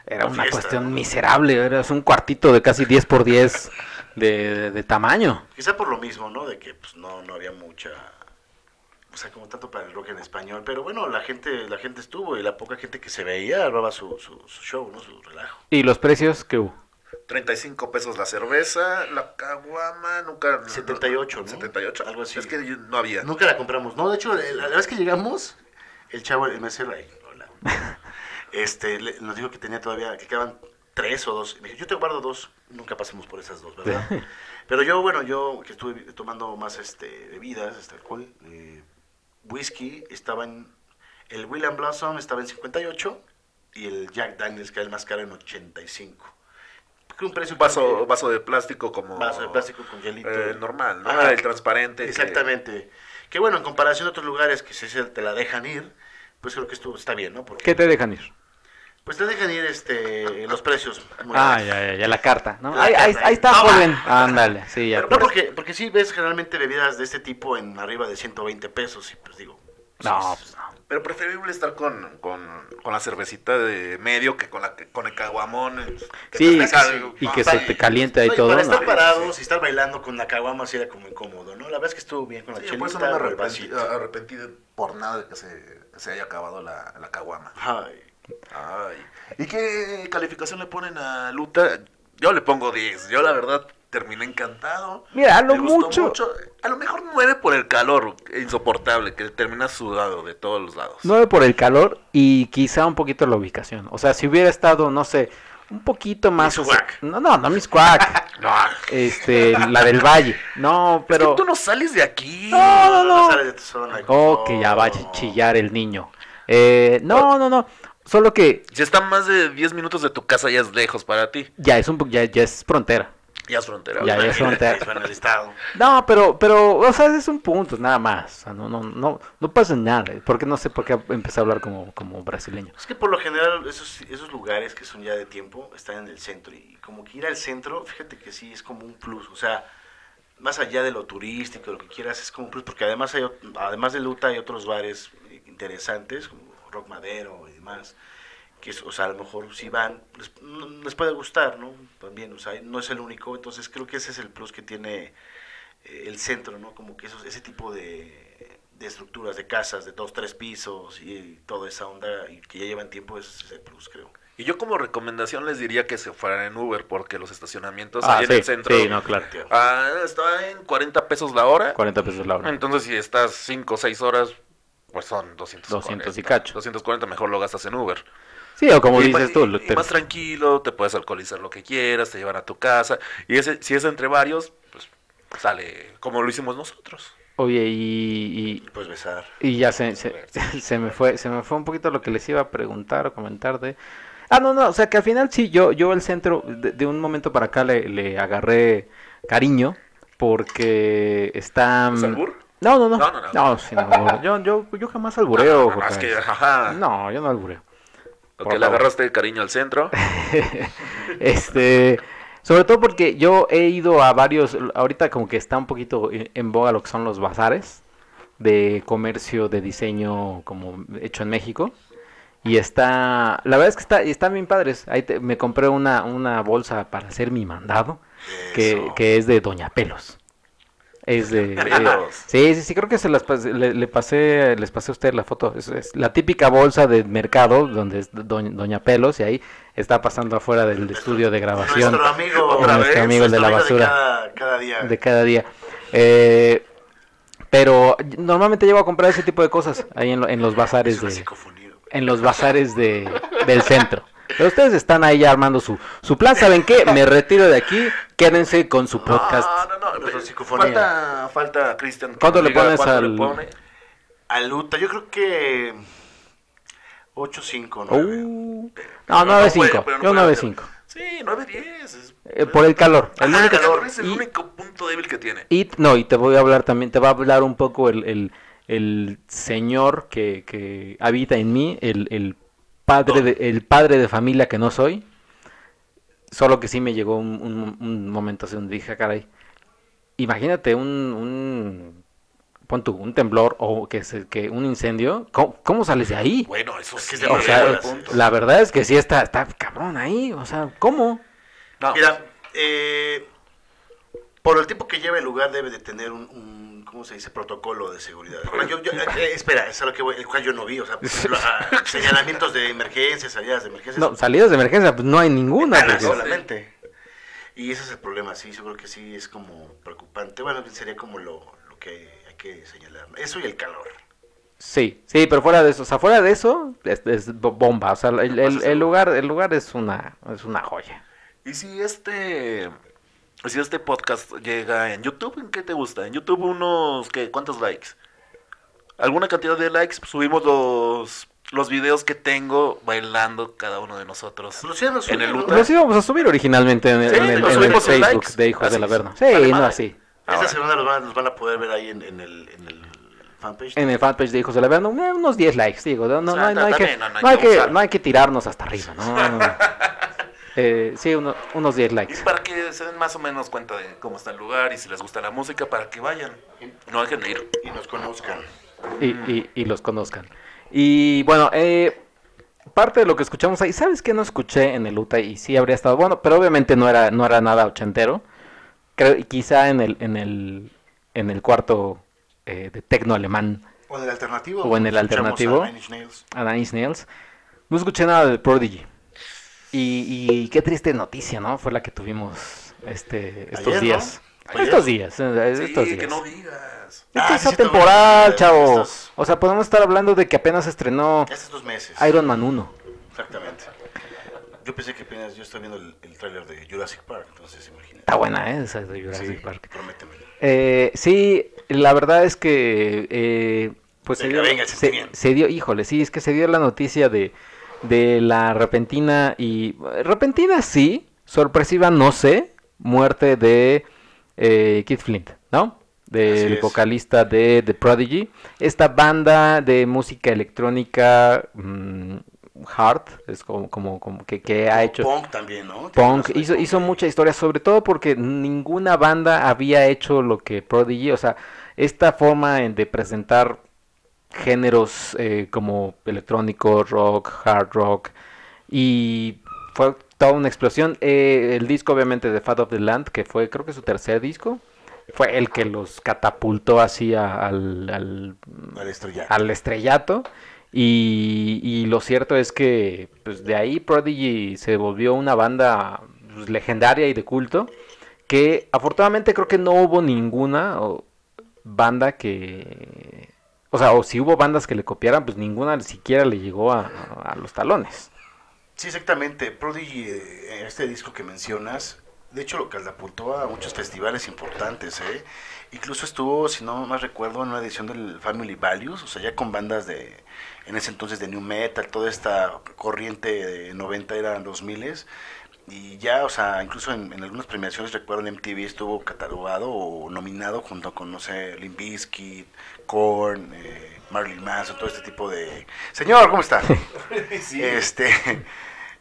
era Una una fiesta, cuestión ¿no? miserable. Era es un cuartito de casi 10 por 10 de, de- de tamaño. Quizá por lo mismo, ¿no? De que pues no, no había mucha. O sea, como tanto para el rock en español. Pero bueno, la gente la gente estuvo y la poca gente que se veía armaba su, su, su show, ¿no? Su relajo. ¿Y los precios que hubo? 35 pesos la cerveza, la caguama, nunca... 78, ¿no? 78, Algo así. Es que yo- no había. Nunca la compramos. No, de hecho, la, la vez que llegamos, el chavo, el mesero ahí, hola, este, le- nos dijo que tenía todavía, que quedaban tres o dos. Y me dijo, yo te guardo dos. Nunca pasamos por esas dos, ¿verdad? Pero yo, bueno, yo que estuve tomando más este, bebidas, este alcohol, eh, whisky, estaba en, el William Blossom estaba en 58 y el Jack Daniels, que era el más caro, en 85. Que un precio vaso, vaso de plástico como... vaso de plástico con hielito. eh, normal, ¿no? Ajá. El transparente. que- Exactamente. Que bueno, en comparación a otros lugares que si se te la dejan ir, pues creo que esto está bien, ¿no? Porque ¿Qué te dejan ir? Pues te dejan ir este los precios. Ah, ya, ya, ya, la carta. ¿no? La Ahí, ahí- carta. ahí está, Toma. joven. Ándale, sí, ya. Pero no, porque, porque sí ves generalmente bebidas de este tipo en arriba de 120 pesos y pues digo. No, pues no. Pero preferible estar con, con, con la cervecita de medio que con, la, con el caguamón. eh, que Sí, y que se te caliente ahí no, y todo. Para ¿no? estar parados y estar bailando con la caguama sí era como incómodo, ¿no? La verdad es que estuvo bien con la Sí, chelita por eso no me arrepentí, arrepentí de- por nada de que se, se haya acabado la, la caguama. Ay. Ay. ¿Y qué calificación le ponen a Luta? Yo le pongo 10. Yo la verdad terminé encantado. Mira, a lo mucho- A lo mejor 9 por el calor insoportable, que termina sudado de todos los lados. 9 por el calor y quizá un poquito la ubicación. O sea, si hubiera estado, no sé, un poquito más. No, no, no Miscuac. No, este, la del Valle. No, pero pero. tú no sales de aquí. No, no, no. sales de tu zona de Oh, que ya va a chillar el niño. Eh, no, no, no. Solo que Si está más de 10 minutos de tu casa, ya es lejos para ti. ya es un ya, ya es frontera. Ya es frontera. Ya, ya es frontera. No, pero, pero, o sea, es un punto, nada más. O sea, no, no, no, no pasa nada. Porque no sé por qué empecé a hablar como, como brasileño. Es que por lo general esos, esos lugares que son ya de tiempo están en el centro y como que ir al centro, fíjate que sí es como un plus, o sea, más allá de lo turístico, lo que quieras, es como un plus, porque además, hay, además de Luta hay otros bares eh, interesantes, como Rock Madero y demás, que es- o sea, a lo mejor si van, les, puede gustar, ¿no? También, o sea, no es el único, entonces creo que ese es el plus que tiene eh, el centro, ¿no? Como que esos, ese tipo de, de estructuras, de casas, de dos, tres pisos y, toda esa onda y que ya llevan tiempo, ese es el plus, creo. Y yo como recomendación les diría que se fueran en Uber porque los estacionamientos Ah, ahí en el centro sí, no, claro. ah, está en 40 pesos la hora. 40 pesos la hora. Entonces si estás 5 o 6 horas, pues son 240. 200 y cacho. 240 mejor lo gastas en Uber. Sí, o como Y dices tú. y- te- más tranquilo, te puedes alcoholizar lo que quieras, te llevan a tu casa. Y ese, si es entre varios, pues sale como lo hicimos nosotros. Oye, y, Y pues besar. y, ya se, se, se me fue, se me fue un poquito lo que les iba a preguntar o comentar de... Ah, no, no, o sea que al final sí, yo, yo el centro, de, de un momento para acá le, le agarré cariño porque está... ¿Es albur? No, no, no. No, No, no, no. albur. Yo, yo, yo jamás albureo. No, no, no, es Jorge. que, ajá. No, yo no albureo. Ok, por le agarraste cariño al centro. este, sobre todo porque yo he ido a varios, ahorita como que está un poquito en boga lo que son los bazares de comercio de diseño como hecho en México. Y está, la verdad es que está, están bien padres. Ahí te- me compré una, una bolsa para hacer mi mandado, que, que es de Doña Pelos. Es de... eh, sí, sí, sí, creo que se las pasé- le, le pasé, les pasé a usted la foto. Es, es la típica bolsa de mercado donde es Doña, Doña Pelos y ahí está pasando afuera del estudio de grabación Nuestro amigo, Otra nuestro vez, amigo el de la basura cada, cada día. de cada día. Eh, pero normalmente llego a comprar ese tipo de cosas ahí en, lo- en los bazares de en los bazares de, del centro. Pero ustedes están ahí ya armando su, su plan. ¿Saben qué? Me retiro de aquí. Quédense con su podcast. No, no, no. Falta, falta Cristian. ¿Cuánto le pones cuánto al- le pone. A Luta, yo creo que 8-5, 9. Uh, no, 9-5. puede- pero no Yo puede 9-5. hacer- Sí, 9-10. es- Eh, por el calor. El Ajá, único- calor es el y- único punto débil que tiene. Y no, y te voy a hablar también, te va a hablar un poco el, el, el señor que, que habita en mí, el, el padre de, el padre de familia que no soy. Solo que sí me llegó un, un- un momento así donde dije, "Ah, caray, imagínate un, un pon tú, un temblor o que, se, que un incendio, ¿cómo, cómo sales de ahí? Bueno, eso Es sí. O sea, llega el punto. la verdad es que sí está, está cabrón ahí, o sea, ¿cómo? No, Mira, eh, por el tiempo que lleva el lugar debe de tener un, un, ¿cómo se dice? Protocolo de seguridad. Bueno, yo- yo- eh, espera, es a lo que voy, el cual yo no vi, o sea, por ejemplo, señalamientos de emergencias, salidas de emergencias. No, salidas de emergencia, pues no hay ninguna. Porque- solamente. Y ese es el problema, sí, yo creo que sí es como preocupante. Bueno, sería como lo, lo que hay que señalar. Eso y el calor. Sí, sí, pero fuera de eso, o sea, fuera de eso, es, es bo- bomba, o sea, el, el lugar, el lugar es una, es una joya. Y si este si este podcast llega en YouTube, ¿en qué te gusta? En YouTube unos ¿qué? ¿Cuántos likes? Alguna cantidad de likes, subimos los los videos que tengo bailando cada uno de nosotros. Pues en el. Los íbamos a subir originalmente en el, Sí, en el- lo en el subimos en Facebook likes. de Hijos Así del es. Averno. Sí, Vale, no, madre. así. Esta segunda los van, los van a poder ver ahí en, en el, en el fanpage. En el fanpage de Hijos del Averno, eh, unos 10 likes, digo, no, no hay que tirarnos hasta arriba, ¿no? Eh, sí, uno- unos 10 Y likes. para que se den más o menos cuenta de cómo está el lugar y si les gusta la música, para que vayan. No dejen de ir. Y nos conozcan. y, y- y los conozcan. Y bueno, eh, parte de lo que escuchamos ahí, ¿sabes qué no escuché en el UTA? Y sí habría estado bueno, pero obviamente no era, no era nada ochentero. Creo, y quizá en el, en el, en el cuarto eh, de tecno alemán, O en el alternativo. O en el alternativo. a Nine Nails, no escuché nada de Prodigy. Y, y qué triste noticia, ¿no? Fue la que tuvimos este, estos días. Estos días, eh, Sí, estos que días. no digas. Es Ah, que es sí, chavos. Estos- O sea, podemos estar hablando de que apenas estrenó dos meses. Iron Man 1. Exactamente. Yo pensé que apenas yo estaba viendo el, el tráiler de Jurassic Park, entonces imagínate. Está buena, ¿eh? Esa de Jurassic Sí, Park. Eh, sí, la verdad es que... eh, pues se dio, se, se dio, híjole, sí, es que se dio la noticia de, de la repentina y... Repentina sí, sorpresiva no sé, muerte de eh, Keith Flint, ¿no? Del vocalista de The Prodigy. Esta banda de música electrónica mm, hard, es como, como, como que, que ha hecho... Punk también, ¿no? Punk hizo, hizo mucha historia, sobre todo porque ninguna banda había hecho lo que Prodigy, o sea, esta forma de presentar géneros eh, como electrónico, rock, hard rock, y fue toda una explosión. Eh, el disco, obviamente, de Fat of the Land, que fue, creo que su tercer disco, fue el que los catapultó así a- al, al, Al estrellato. al estrellato. Y, y lo cierto es que pues, de ahí Prodigy se volvió una banda pues, legendaria y de culto. Que afortunadamente creo que no hubo ninguna banda que. O sea, o si hubo bandas que le copiaran, pues ninguna ni siquiera le llegó a, los talones. Sí, exactamente. Prodigy, eh, este disco que mencionas, de hecho lo catapultó a muchos festivales importantes, ¿eh? Incluso estuvo, si no más recuerdo, en una edición del Family Values, o sea, ya con bandas de, en ese entonces de New Metal, toda esta corriente de 90 eran 2000 y ya, o sea, incluso en, en algunas premiaciones, recuerdo en MTV estuvo catalogado o nominado junto con, no sé, Limp Bizkit, Korn, eh, Marilyn Manson, todo este tipo de... Señor, ¿cómo está? este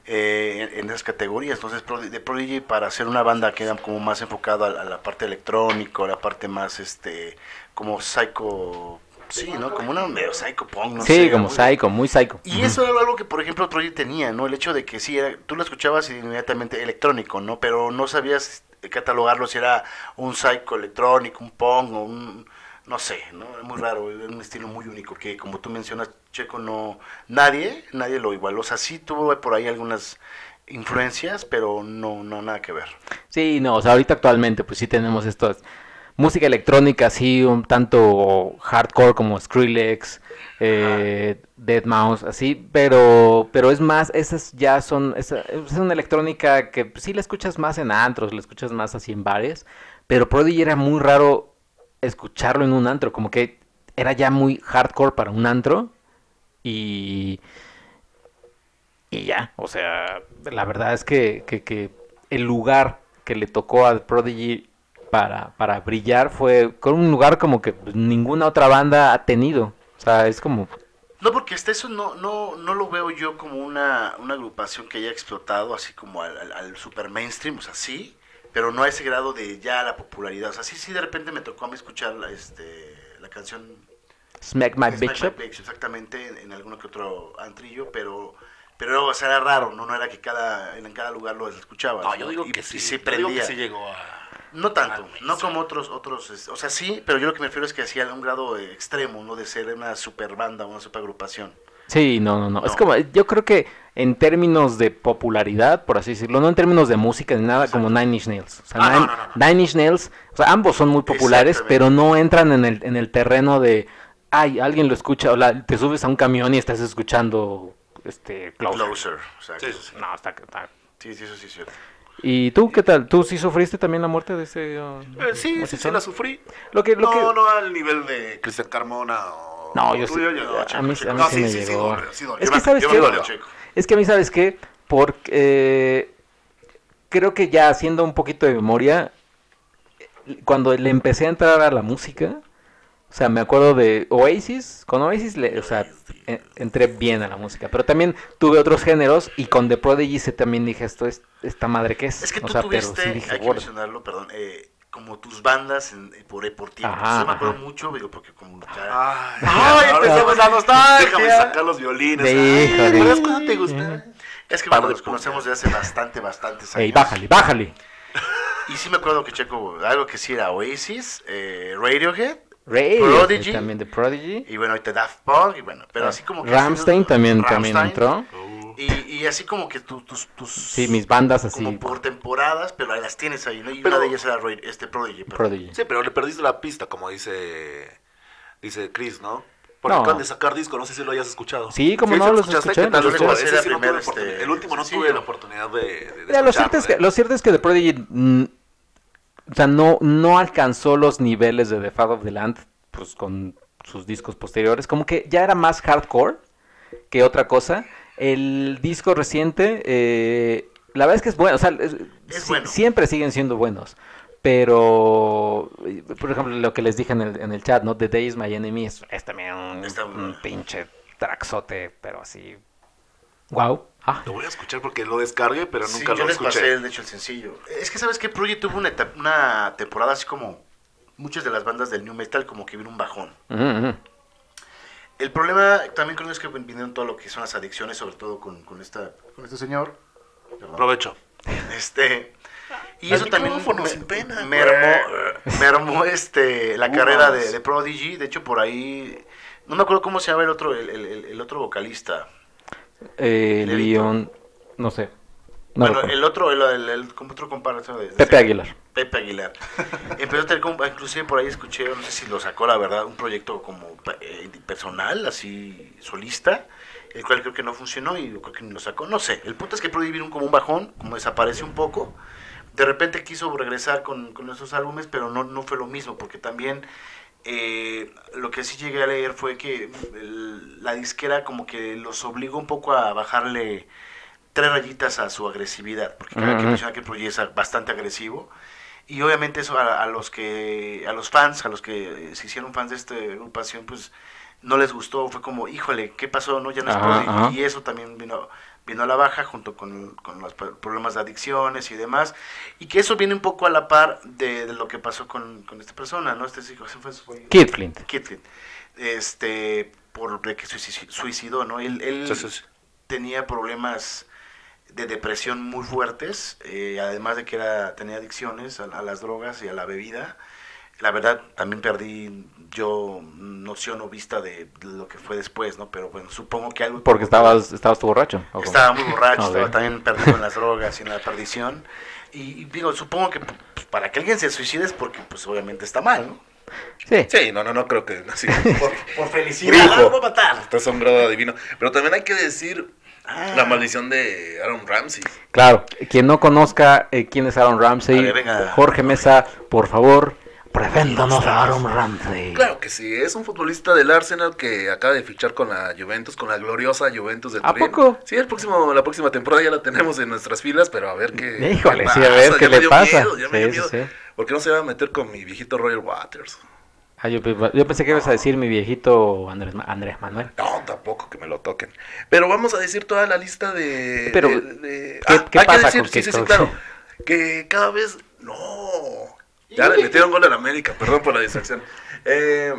eh, en, en esas categorías entonces de Prodigy para hacer una banda que era como más enfocada a, a la parte electrónica a la parte más este como psycho sí no como una medio psycho punk no sí, sé, como muy- psycho, muy psycho. y eso era algo que, por ejemplo, Prodigy tenía, ¿no? El hecho de que sí, era- tú lo escuchabas y inmediatamente electrónico, ¿no? Pero no sabías catalogarlo si era un psycho electrónico, un punk o un... No sé, ¿no? Es muy raro, es un estilo muy único que, como tú mencionas, Checo, no... Nadie, nadie lo igualó. O sea, sí tuvo por ahí algunas influencias, pero no, no nada que ver. Sí, no, o sea, ahorita actualmente pues sí tenemos estos, música electrónica así un tanto hardcore como Skrillex, eh, Dead Mouse, así, pero pero es más, esas ya son, esa, es una electrónica que sí la escuchas más en antros, la escuchas más así en bares, pero Prodigy era muy raro escucharlo en un antro, como que era ya muy hardcore para un antro y y ya, o sea, la verdad es que, que, que el lugar que le tocó a Prodigy para, para brillar fue con un lugar como que ninguna otra banda ha tenido. O sea, es como... No, porque hasta eso no, no, no lo veo yo como una, una agrupación que haya explotado así como al, al, al super mainstream, o sea, sí, pero no a ese grado de ya la popularidad. O sea, sí, sí, de repente me tocó a mí escuchar la, este, la canción Smack My Smack Bitch exactamente, en, en alguno que otro antrillo, pero pero o sea, era raro, no no era que cada en cada lugar lo escuchaba. No, yo digo y, que y sí. se yo digo que prendía. sí llegó a... No tanto, no como otros, otros, es- o sea, sí, pero yo lo que me refiero es que hacía un grado extremo, ¿no? De ser una super banda, una super agrupación. Sí, no, no, no, Es como, yo creo que en términos de popularidad, por así decirlo, no en términos de música ni nada, como Nine Inch Nails. O sea, Ah, Nine, no, no, no. Nine Inch Nails, o sea, ambos son muy populares, pero no entran en el, en el terreno de, ay, alguien lo escucha, o la- te subes a un camión y estás escuchando, este, Closer. Closer, o sea, Sí, sí, sí. No, está, está- sí, sí, eso sí es cierto. ¿Y tú qué tal? ¿Tú sí sufriste también la muerte de ese? uh, Eh, sí, sí, sí, la sufrí. Lo que, lo no, que... no al nivel de Cristian Carmona o... No, yo sí, a mí, sí, sí, me sí, sí, dolió, sí dolió. es Yo que sabes qué, es que a mí sabes qué, porque eh, creo que ya haciendo un poquito de memoria, cuando le empecé a entrar a la música, o sea, me acuerdo de Oasis, con Oasis, le- o sea, entré bien a la música, pero también tuve otros géneros y con The Prodigy se también dije, esto es, esta madre que es, Es que o tú sea, pero tuviste, sí dije, hay que mencionarlo, perdón, eh, como tus bandas en, por, por tiempos. Ajá, Yo me acuerdo ajá. mucho, digo, porque como ya... Ay, Ay, ahora empezamos déjame- la nostalgia. Déjame sacar los violines. Sí, Ay, híjole. ¿recuerdas cuando te gusta? es que bueno, de nos conocemos desde hace bastante, bastantes años. Ey, bájale, bájale. Y sí me acuerdo que Checo, algo que sí era Oasis, eh, Radiohead, Ray, Prodigy. también de Prodigy. y bueno, ahorita Daft Punk, y bueno, pero así como que... Ramstein también, también Rammstein, entró. Y, y así como que tu- tus, tus... Sí, mis bandas así. Como por temporadas, pero ahí las tienes ahí, ¿no? Y Pero- una de ellas era Ra- este Prodigy. perdón. Prodigy. Sí, pero le perdiste la pista, como dice dice Chris, ¿no? Porque No. acaban de sacar disco, no sé si lo hayas escuchado. Sí, como ¿Sí no, lo los escuché, ¿Qué tal los estuvo? escuché. Ese Era sí no primer, tuve este. El último no tuve la oportunidad de, de, de Mira, lo cierto, escucharlo, es que, ¿eh? lo cierto es que The Prodigy mm, o sea, no, no alcanzó los niveles de The Fat of the Land pues, con sus discos posteriores. Como que ya era más hardcore que otra cosa. El disco reciente, eh, la verdad es que es bueno. O sea, es- Es si- bueno. siempre siguen siendo buenos. Pero, por ejemplo, lo que les dije en el, en el chat, ¿no? The Day is My Enemy es, es también un, pinche traxote, pero así. Wow. Ah, Lo voy a escuchar porque lo descargué, pero Sí, nunca yo lo les escuché. pasé, de hecho, el sencillo. Es que, ¿sabes qué? Prodigy tuvo una, etapa- una temporada así como muchas de las bandas del New Metal, como que vino un bajón. El problema también creo es que vinieron todo lo que son las adicciones, sobre todo con, con, esta, con este señor. Perdón. Provecho. Este... Y eso también me- sin pena, mermó, mermó este, la Uh, carrera de, de Prodigy. De hecho, por ahí... No me acuerdo cómo se llama el otro, el- el otro vocalista. Eh. Leon, no sé. No bueno, el otro, el, el, el- como otro comparación de, Pepe Aguilar. Pepe Aguilar. Empezó a tener, como- inclusive por ahí escuché, no sé si lo sacó la verdad, un proyecto como eh, personal, así solista, el cual creo que no funcionó y creo que ni lo sacó, no sé. El punto es que Prodigy vino como un bajón, como desaparece un poco. De repente quiso regresar con, con esos álbumes, pero no, no fue lo mismo, porque también eh, lo que sí llegué a leer fue que el- la disquera como que los obligó un poco a bajarle tres rayitas a su agresividad, porque cada que Ujú. menciona que el proyecto es bastante agresivo. Y obviamente eso a, a los que a los fans, a los que se hicieron fans de esta agrupación, pues no les gustó, fue como, híjole, ¿qué pasó? No, ya no es ajá. Y eso también vino vino a la baja junto con, con los pro- problemas de adicciones y demás. Y que eso viene un poco a la par de, de lo que pasó con, con esta persona, ¿no? Este hijo, ¿se fue? Kid Flint. Kid Flint. Este, por que suici- suicidó, ¿no? Él, él Sí, sí, sí. tenía problemas de depresión muy fuertes, eh, además de que era, tenía adicciones a, a las drogas y a la bebida. La verdad, también perdí yo noción o vista de lo que fue después, ¿no? Pero bueno, supongo que algo... Porque estabas, estabas tú borracho. Estaba muy borracho, Ok. estaba también perdido en las drogas y en la perdición. Y, y digo, supongo que pues, para que alguien se suicide es porque pues obviamente está mal, ¿no? Sí. Sí, no, no, no creo que así. Por, por felicidad, ah, voy a matar. Estás a un grado divino. Pero también hay que decir Ah. la maldición de Aaron Ramsey. Claro, quien no conozca eh, quién es Aaron Ramsey, A ver, venga. Jorge Mesa, por favor, preséntanos a Aaron Ramsey. Claro que sí, es un futbolista del Arsenal que acaba de fichar con la Juventus, con la gloriosa Juventus de ¿A Turín. poco? Sí, el próximo, la próxima temporada ya la tenemos en nuestras filas, pero a ver qué. Híjole, qué sí, a ver qué Ya le pasa. miedo, ya me dio Sí, sí, miedo. sí. ¿Por qué no se va a meter con mi viejito Roger Waters? Ah, yo, yo pensé que ibas a decir mi viejito Andrés, Andrés Manuel. No, tampoco que me lo toquen. Pero vamos a decir toda la lista de. Pero, de- de- ¿qué- Ah, qué hay pasa que decir, con sí, sí, claro. Que cada vez. No. Ya le metieron gol al América, perdón por la distracción. Eh,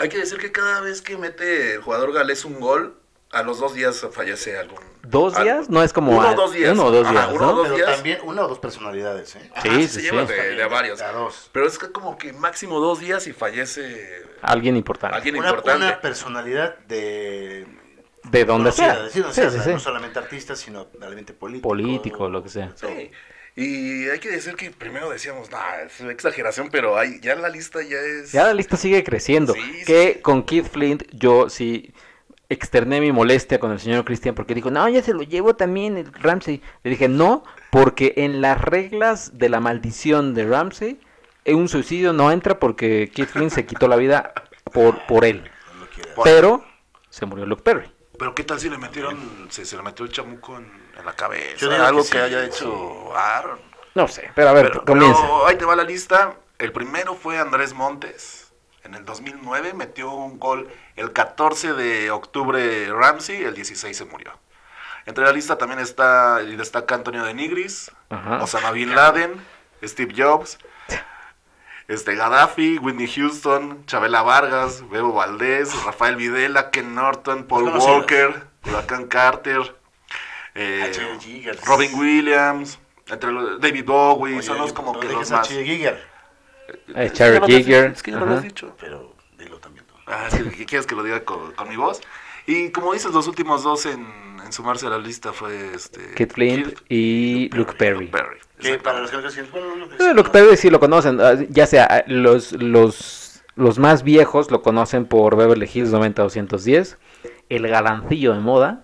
hay que decir que cada vez que mete el jugador galés un gol, a los dos días fallece algún. ¿Dos días? No es como Uno o dos días. uno o dos Ajá, días, uno o ¿no? dos Pero días. también una o dos personalidades, ¿eh? Ajá, Sí, sí, sí, se sí. lleva de, de a varios. A dos. Pero es que como que máximo dos días y fallece Alguien importante. alguien Una, importante. una personalidad de... De donde sea. sí, Sí, sí, sí. no solamente artista, sino realmente político. Político, lo que sea. Sí. Y hay que decir que primero decíamos, nah, es una exageración, pero hay, ya la lista ya es... Ya la lista sigue creciendo. Sí, que sí. con Keith Flint yo sí externé mi molestia con el señor Cristian porque dijo, no, ya se lo llevo también el Ramsey. Le dije, no, porque en las reglas de la maldición de Ramsey, eh, un suicidio no entra porque Keith Flint se quitó la vida por, por él. No. Pero se murió Luke Perry. Pero qué tal si le metieron, se, se le metió el chamuco en, en la cabeza, Yo digo algo que haya sí. hecho Aaron. No sé, pero a ver, Pero, comienza. pero ahí te va la lista. El primero fue Andrés Montes. En el 2009 metió un gol el 14 de octubre Ramsey, el 16 se murió. Entre la lista también está y destaca Antonio de Nigris, Ajá. Osama Bin Laden, Steve Jobs, este Gaddafi, Whitney Houston, Chabela Vargas, Bebo Valdés, Rafael Videla, Ken Norton, Paul. Walker, Huracán Carter, eh. Robin Williams, entre los, David Bowie, Oye, son los como no que los a más. Giger, Eh, Es que Charlie ya lo habías Giger, dicho, Es que ya lo ajá. dicho. pero dilo también tú. Ah, es que, quieres que lo diga con, con mi voz. Y como dices, los últimos dos en, en sumarse a la lista fue este. Keith Flint y Luke Perry. Luke Perry. Que para los que no bueno, lo que Eh, Luke Perry sí lo conocen, ah, ya sea ah, los, los, los más viejos lo conocen por Beverly Hills 90210, el galancillo de moda,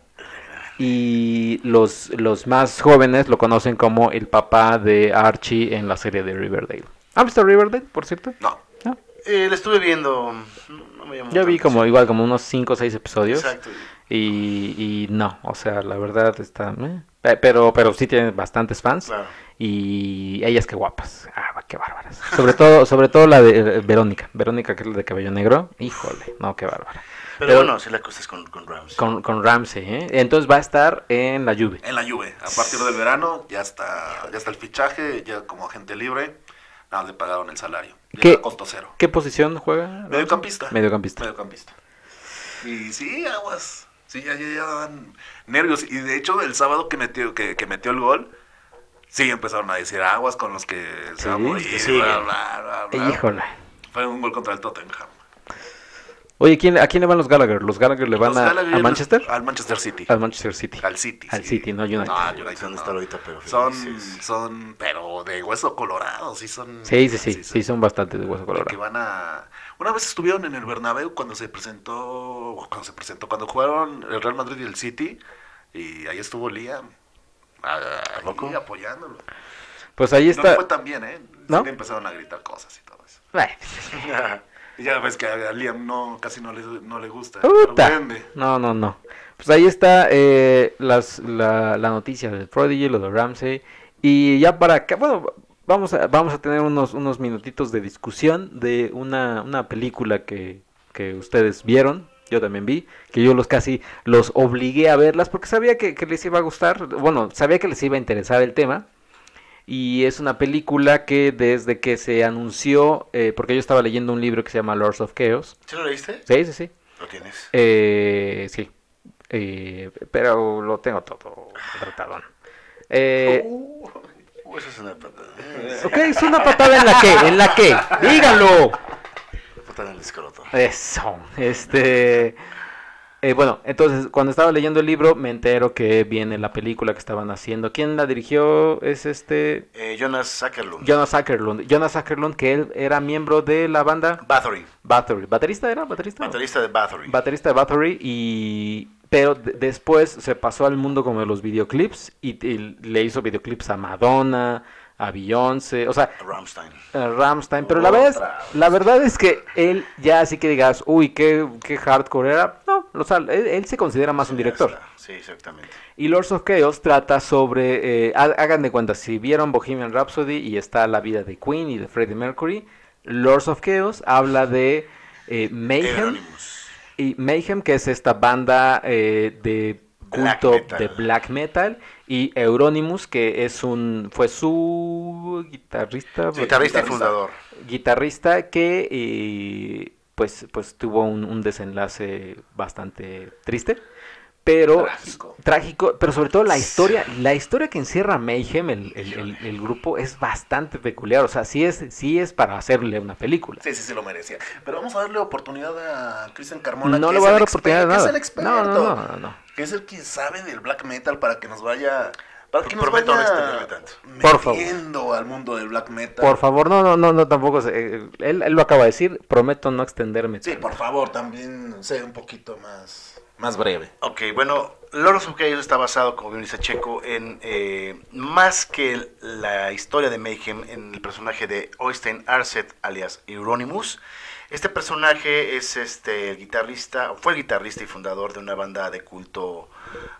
y los, los más jóvenes lo conocen como el papá de Archie en la serie de Riverdale. ¿Han visto Riverdale, por cierto? No, ¿No? Eh, la estuve viendo. no me llamó Yo vi como igual como unos 5 o 6 episodios Exacto. y, y no, o sea, la verdad está... eh, pe- pero, pero sí tiene bastantes fans. Claro. Y ellas qué guapas. Ah, qué bárbaras. Sobre todo, sobre todo la de eh, Verónica. Verónica, que es la de cabello negro. Híjole, no, qué bárbara. Pero, Pero- bueno, si la cosa es con, con Rams. Con, con Ramsey, ¿eh? Entonces va a estar en la lluvia. en la Juve. A partir del verano ya está, ya está el fichaje, ya como agente libre. Nada, le pagaron el salario. Ya ¿Qué? está a costo cero. ¿Qué posición juega? Ramsey? Mediocampista. Mediocampista. Mediocampista. Y sí, aguas. Sí, ya, ya, ya daban nervios. Y de hecho, el sábado que metió, que, que metió el gol, sí empezaron a decir aguas con los que se va a Sí, morir. sí. bla, bla, bla, bla. Híjole. Fue un gol contra el Tottenham. Oye, ¿quién, ¿a quién le van los Gallagher? ¿Los Gallagher le van a, Gallagher- a Manchester? Al Manchester City. Al Manchester City. Al City. Al sí. City, no United. No, No United no. está ahorita, pero Son, felices. son, pero de hueso colorado, sí son. Sí, sí, sí. Sí, son bastante de hueso Que colorado. van a. Una vez estuvieron en el Bernabéu cuando se presentó, cuando se presentó, cuando jugaron el Real Madrid y el City, y ahí estuvo Liam, ahí apoyándolo. Pues ahí No está. le fue tan bien, ¿eh? ¿No? Sí le empezaron a gritar cosas y todo eso. Y ya ves que a Liam no, casi no le, no le gusta. puta. vende. No, no, no. Pues ahí está eh, las, la, la noticia del Prodigy, lo de Ramsey. Y ya para acá, bueno, vamos a, vamos a tener unos, unos minutitos de discusión de una, una película que, que ustedes vieron. Yo también vi, que yo los casi los obligué a verlas porque sabía que, que les iba a gustar, bueno, sabía que les iba a interesar el tema. Y es una película que desde que se anunció, eh, porque yo estaba leyendo un libro que se llama Lords of Chaos. ¿Sí lo leíste? Sí, sí, sí. Lo tienes. Eh, sí, Eh, pero lo tengo todo tratado. Eh, Uh, eso es una patada. Ok, es una patada en la que, en la que, díganlo. Patada en el escroto. Eso, este... eh, bueno, entonces cuando estaba leyendo el libro me entero que viene la película que estaban haciendo. ¿Quién la dirigió? Es este... Eh, Jonas Zuckerlund. Jonas Ackerlund. Jonas Ackerlund, que él era miembro de la banda Bathory. Bathory. ¿Baterista era? ¿Baterista? Baterista de Bathory. Baterista de Bathory y... Pero de- después se pasó al mundo como de los videoclips y, y le hizo videoclips a Madonna, a Beyoncé, o sea, Rammstein. a Rammstein. Pero la verdad, es, la verdad es que él ya así que digas, uy, qué, qué hardcore era. No, o sea, él, él se considera más un director. Sí, exactamente. Y Lords of Chaos trata sobre, eh, ha- hagan de cuenta, si vieron Bohemian Rhapsody y está la vida de Queen y de Freddie Mercury, Lords of Chaos habla de eh, Mayhem. Y Mayhem, que es esta banda eh, de culto de black metal. Y Euronymous, que es un fue su guitarrista. Sí, guitarrista y fundador. guitarrista que eh, pues, pues tuvo un, un desenlace bastante triste. Pero Trágico. trágico, pero sobre todo la historia, la historia que encierra Mayhem, el, el- el- el grupo, es bastante peculiar. O sea, sí es, sí es para hacerle una película. Sí, sí, sí lo merecía. Pero vamos a darle oportunidad a Cristian Carmona. No que le es voy a el dar oportunidad de que es nada. el experto. No, no, no, no, no. Que es el que sabe del black metal para que nos vaya. Para que nos Prometo vaya extenderme tanto. Por favor. metiendo al mundo del black metal. Por favor, no, no, no, no, tampoco. se- eh, él, él lo acaba de decir. Prometo no extenderme. Sí, por favor, también sea un poquito más, más breve. Ok, bueno, Lords of está basado, como bien dice Checo, en eh, más que la historia de Mayhem, en el personaje de Oystein Arset, alias Euronymous. Este personaje es este el guitarrista, fue el guitarrista y fundador de una banda de culto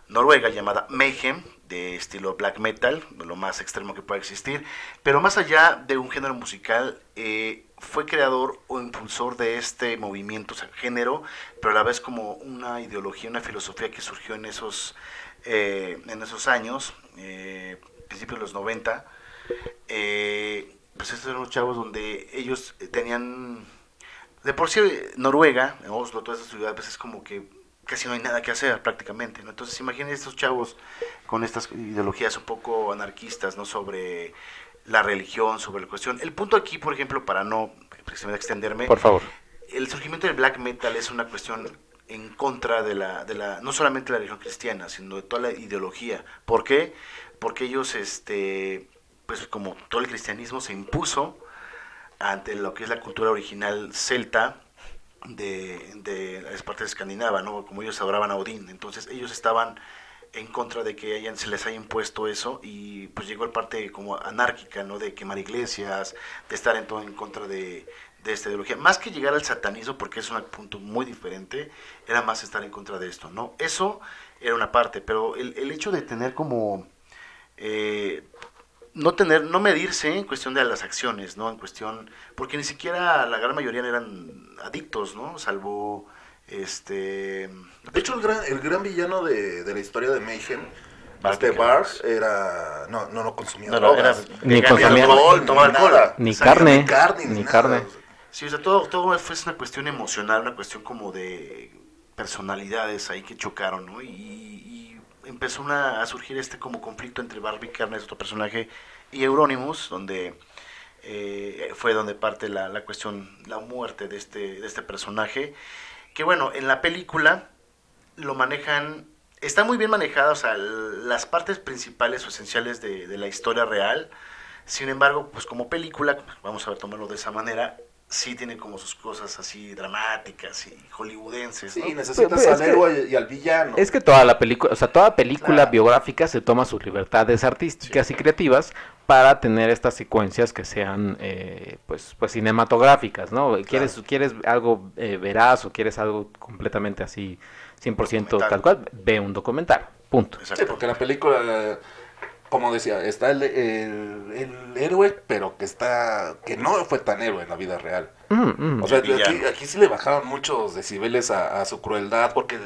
noruega llamada Mayhem, de estilo black metal, lo más extremo que pueda existir. Pero más allá de un género musical, eh, fue creador o impulsor de este movimiento, o sea, género, pero a la vez como una ideología, una filosofía que surgió en esos, eh, en esos años, eh, principios de los 90. Eh, pues estos eran los chavos donde ellos tenían, de por sí Noruega, Oslo, todas esas ciudades, pues es como que casi no hay nada que hacer prácticamente, ¿no? Entonces imaginen estos chavos con estas ideologías un poco anarquistas, ¿no? Sobre la religión, sobre la cuestión. El punto aquí, por ejemplo, para no extenderme, Por favor. el surgimiento del black metal es una cuestión en contra de la, de la, no solamente de la religión cristiana, sino de toda la ideología. ¿Por qué? Porque ellos, este, pues como todo el cristianismo se impuso ante lo que es la cultura original celta de, de las partes escandinavas, ¿no? Como ellos adoraban a Odín. Entonces ellos estaban en contra de que hayan, se les haya impuesto eso y pues llegó la parte como anárquica, ¿no? De quemar iglesias, de estar en todo en contra de, de esta ideología. Más que llegar al satanismo, porque es un punto muy diferente, era más estar en contra de esto, ¿no? Eso era una parte, pero el, el hecho de tener como... eh, no tener, no medirse en cuestión de las acciones, ¿no? En cuestión, porque ni siquiera la gran mayoría eran adictos, ¿no? Salvo, este... De hecho, el gran, el gran villano de, de la historia de Mayhem, este. Bart, era. No, no, no consumía No, no, drogas. era Ni consumía- alcohol, tomaba alcohol. nada. Ni carne, Ni carne, ni carne. Sí, o sea, todo, todo fue una cuestión emocional, una cuestión como de personalidades ahí que chocaron, ¿no? Y, y empezó a surgir este como conflicto entre Barbie Carnes, otro personaje, y Euronymous, donde eh, fue donde parte la, la cuestión, la muerte de este, de este personaje. Que bueno, en la película lo manejan, está muy bien manejada, o sea, las partes principales o esenciales de, de la historia real. Sin embargo, pues como película, vamos a ver, tomarlo de esa manera, sí tiene como sus cosas así dramáticas y hollywoodenses. ¿no? Sí, necesitas es al que- héroe y al villano. Es que toda la película, o sea, toda película Claro. biográfica se toma sus libertades artísticas y creativas para tener estas secuencias que sean, eh, pues, pues cinematográficas, ¿no? ¿Quieres, quieres algo eh, veraz o quieres algo completamente así, 100% Documental. tal cual? Ve un documental, punto. Exacto. Sí, porque la película, como decía, está el, el, el héroe, pero que está que no fue tan héroe en la vida real. Mm, mm. O sea, aquí, aquí sí le bajaron muchos decibeles a, a su crueldad, porque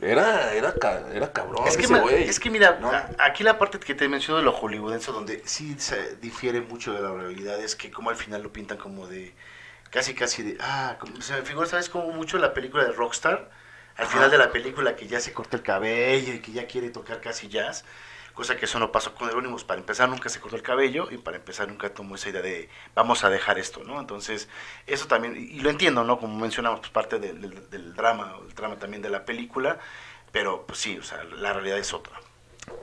era, era, era cabrón Es que, ese ma- güey. es que mira, aquí la parte que te menciono de lo hollywoodense, donde sí se difiere mucho de la realidad, es que como al final lo pintan como de, casi casi de, ah, como, se me figura, ¿sabes? Como mucho la película de Rockstar, al final de la película que ya se corta el cabello y que ya quiere tocar casi jazz, cosa que eso no pasó con Euronymous. Para empezar, nunca se cortó el cabello y para empezar, nunca tomó esa idea de vamos a dejar esto, ¿no? Entonces, eso también, y lo entiendo, ¿no? Como mencionamos, pues parte del, del, del drama, el drama también de la película, pero pues sí, o sea, la realidad es otra.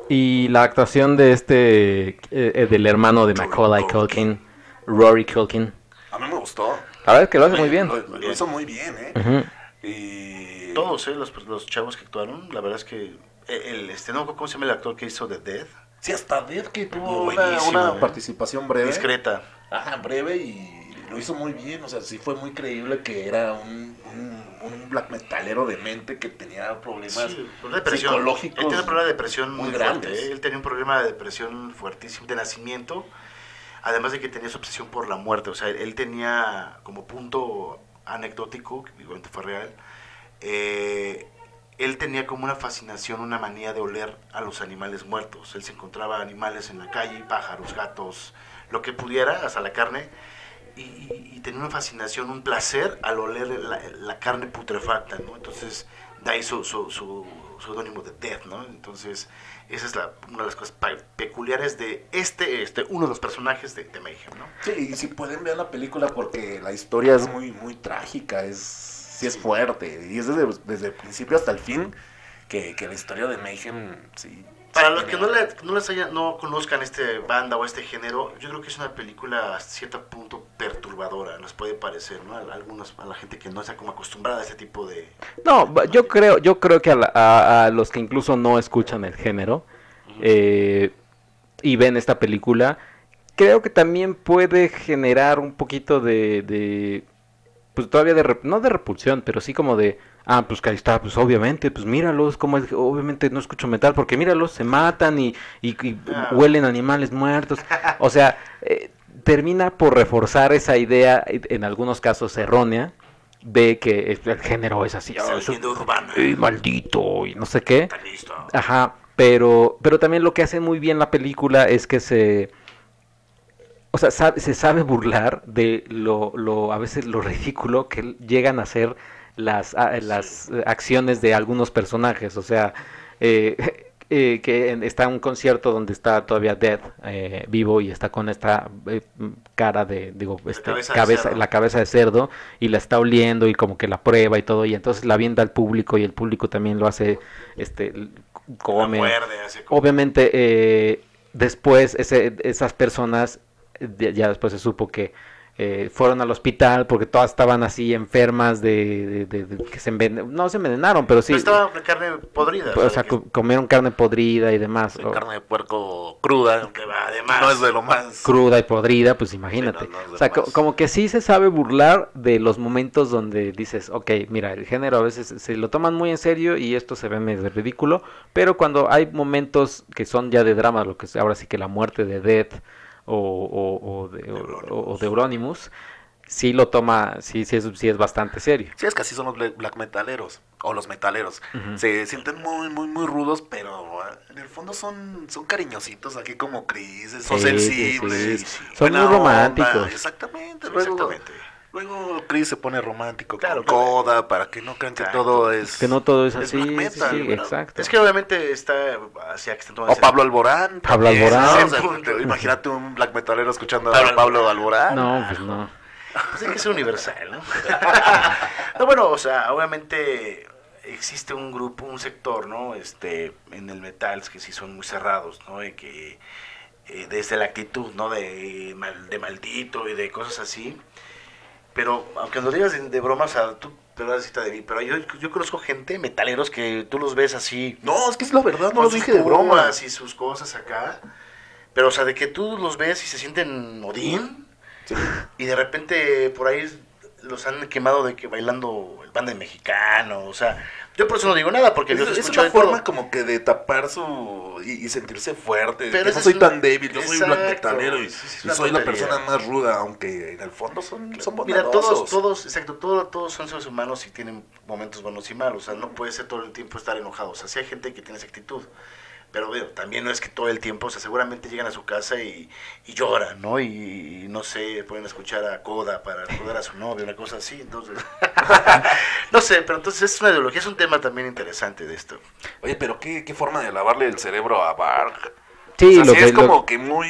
Y la actuación de este, eh, eh, del hermano de Rory Macaulay Culkin. Rory Culkin. A mí me gustó. La verdad es que lo hace muy bien. Lo, lo hizo muy bien, ¿eh? Y... Todos, ¿eh? Los, los chavos que actuaron, la verdad es que el, este, no, ¿cómo se llama el actor que hizo The Dead? Sí, hasta Dead que tuvo una, Buenísimo, una eh. participación breve. Discreta. Ajá, breve y lo hizo muy bien. O sea, sí fue muy creíble que era un, un, un black metalero de mente que tenía problemas Sí, una depresión. psicológicos. Él tiene un problema de depresión muy, muy fuerte. ¿eh? Él tenía un problema de depresión fuertísimo de nacimiento, además de que tenía su obsesión por la muerte. O sea, él tenía como punto anecdótico, que igualmente fue real, eh, él tenía como una fascinación, una manía de oler a los animales muertos. Él se encontraba animales en la calle, pájaros, gatos, lo que pudiera, hasta la carne, y, tenía una fascinación, un placer al oler la, carne putrefacta, ¿no? Entonces, de ahí su, su, su seudónimo de Death, ¿no? Entonces, esa es la, una de las cosas peculiares de este, este, uno de los personajes de, de Mayhem, ¿no? Sí, y si pueden ver la película porque la historia es muy, muy trágica, es, sí es fuerte. Y es desde, desde el principio hasta el fin que, que la historia de Mayhem, sí. Para sí los que no, le- no les haya, no conozcan este banda o este género, yo creo que es una película hasta cierto punto perturbadora, nos puede parecer, ¿no? A, algunos, a la gente que no está como acostumbrada a este tipo de... No, yo creo, yo creo que a, la- a- a los que incluso no escuchan el género eh, y ven esta película, creo que también puede generar un poquito de, de pues todavía de, no de repulsión, pero sí como de, ah, pues que ahí está, pues obviamente, pues míralos, como es, obviamente no escucho metal, porque míralos, se matan y, y- y Ah. huelen animales muertos, o sea, eh, termina por reforzar esa idea, eh, en algunos casos errónea, de que el género es así, Es leyenda urbana. eh, maldito y no sé qué. Está listo. Ajá, pero, pero también lo que hace muy bien la película es que se, o sea, sabe- se sabe burlar de lo, lo, a veces lo ridículo que llegan a ser las, a- las eh, acciones de algunos personajes. O sea, eh, eh, que está en un concierto donde está todavía Dead eh, vivo y está con esta eh, cara de, digo, este, cabeza cabeza, de la cabeza de cerdo y la está oliendo y como que la prueba y todo y entonces la vienda al público y el público también lo hace, este, La come. muerde, hace como- Obviamente, eh, después ese, esas personas, eh, ya después se supo que eh, fueron al hospital porque todas estaban así enfermas de, de- de- de que se envenenaron, no se envenenaron, pero sí, Pero estaba la carne podrida. o sea, que- comieron carne podrida y demás, o carne de puerco cruda. que además. No es de lo más. cruda y podrida, pues imagínate. no, no o sea, co- como que sí se sabe burlar de los momentos donde dices, ok, mira, el género a veces se lo toman muy en serio y esto se ve medio ridículo, pero cuando hay momentos que son ya de drama, lo que es ahora sí que la muerte de Death o, o, o de, o- Euronymous, sí lo toma, sí, sí es, sí es bastante serio. Sí, es que así son los black metaleros. O los metaleros. Se sienten muy, muy, muy rudos, pero en el fondo son, son cariñositos, aquí como Chris, son Sí, sensibles. sí, sí. Son muy onda, románticos. Exactamente. Luego, exactamente. Luego Chris se pone romántico Claro, con claro. Coda para que no crean que todo es... Que no todo es es así, black sí, metal, sí, ¿verdad? exacto. Es que obviamente está hacia que están O Pablo Alborán. Pablo Alborán. o sea, te- imagínate un black metalero escuchando Pablo a Pablo Alborán. No, pues no. Pues hay que ser universal, ¿no? no, bueno, o sea, obviamente existe un grupo, un sector, ¿no? Este, en el metal que sí son muy cerrados, ¿no? Y que eh, desde la actitud, ¿no? De, mal- de maldito y de cosas así. Pero, aunque lo digas de, de broma, o sea, tú te vas a decir de mí, pero yo, yo conozco gente, metaleros, que tú los ves así, No, es que es la verdad, no con lo sus dije de broma. pumas y sus cosas acá. Pero, o sea, de que tú los ves y se sienten Odín. Y de repente por ahí los han quemado de que bailando el banda mexicano. O sea, yo por eso no digo nada, porque Es, es una de todo. forma como que de tapar su... y, y sentirse fuerte. Pero que no soy tan débil, yo soy un black Exacto, metalero y, sí, sí, es y una soy la persona más ruda, aunque en el fondo son, son Mira, todos, todos, exacto, todos, todos son seres humanos y tienen momentos buenos y malos. O sea, no puede ser todo el tiempo estar enojados. O sea, sí hay gente que tiene esa actitud. Pero bueno, también no es que todo el tiempo, o sea, seguramente llegan a su casa y, y lloran, ¿no? Y, y no sé, pueden escuchar a Coda para recordar a su novia, una cosa así, entonces... no sé, pero entonces es una ideología, es un tema también interesante de esto. Oye, pero qué, qué forma de lavarle el cerebro a Bark. Sí, o sea, lo sí que- es lo- como que muy...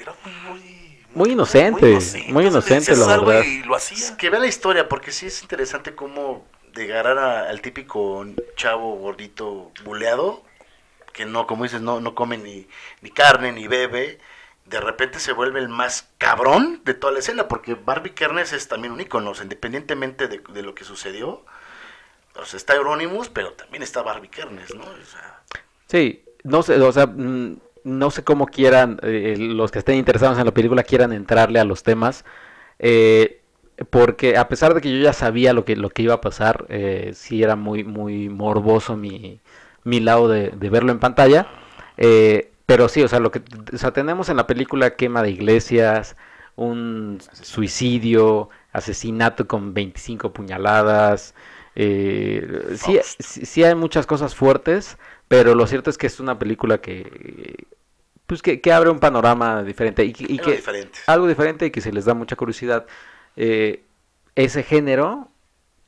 Era muy, muy, Muy inocente, muy sea, le inocente, la verdad. Y lo Es hacía. que vean la historia, porque sí es interesante cómo de agarrar a- al típico chavo gordito buleado, que no, como dices, no, no come ni, ni carne ni bebe, de repente se vuelve el más cabrón de toda la escena, porque Barbie Kernes es también un ícono, o independientemente de, de lo que sucedió. O sea, está Euronymous, pero también está Barbie Kernes, ¿no? O sea, Sí, no sé, o sea, mm, no sé cómo quieran, eh, los que estén interesados en la película quieran entrarle a los temas, eh, porque a pesar de que yo ya sabía lo que, lo que iba a pasar, eh, sí era muy, muy morboso mi, mi lado de, de verlo en pantalla, eh, pero sí, o sea, lo que, o sea, tenemos en la película quema de iglesias, un suicidio, asesinato con 25 puñaladas, eh, sí, sí, hay muchas cosas fuertes, pero lo cierto es que es una película que pues que, que abre un panorama diferente y, que- y algo que diferente. algo diferente y que si les da mucha curiosidad. Eh, ese género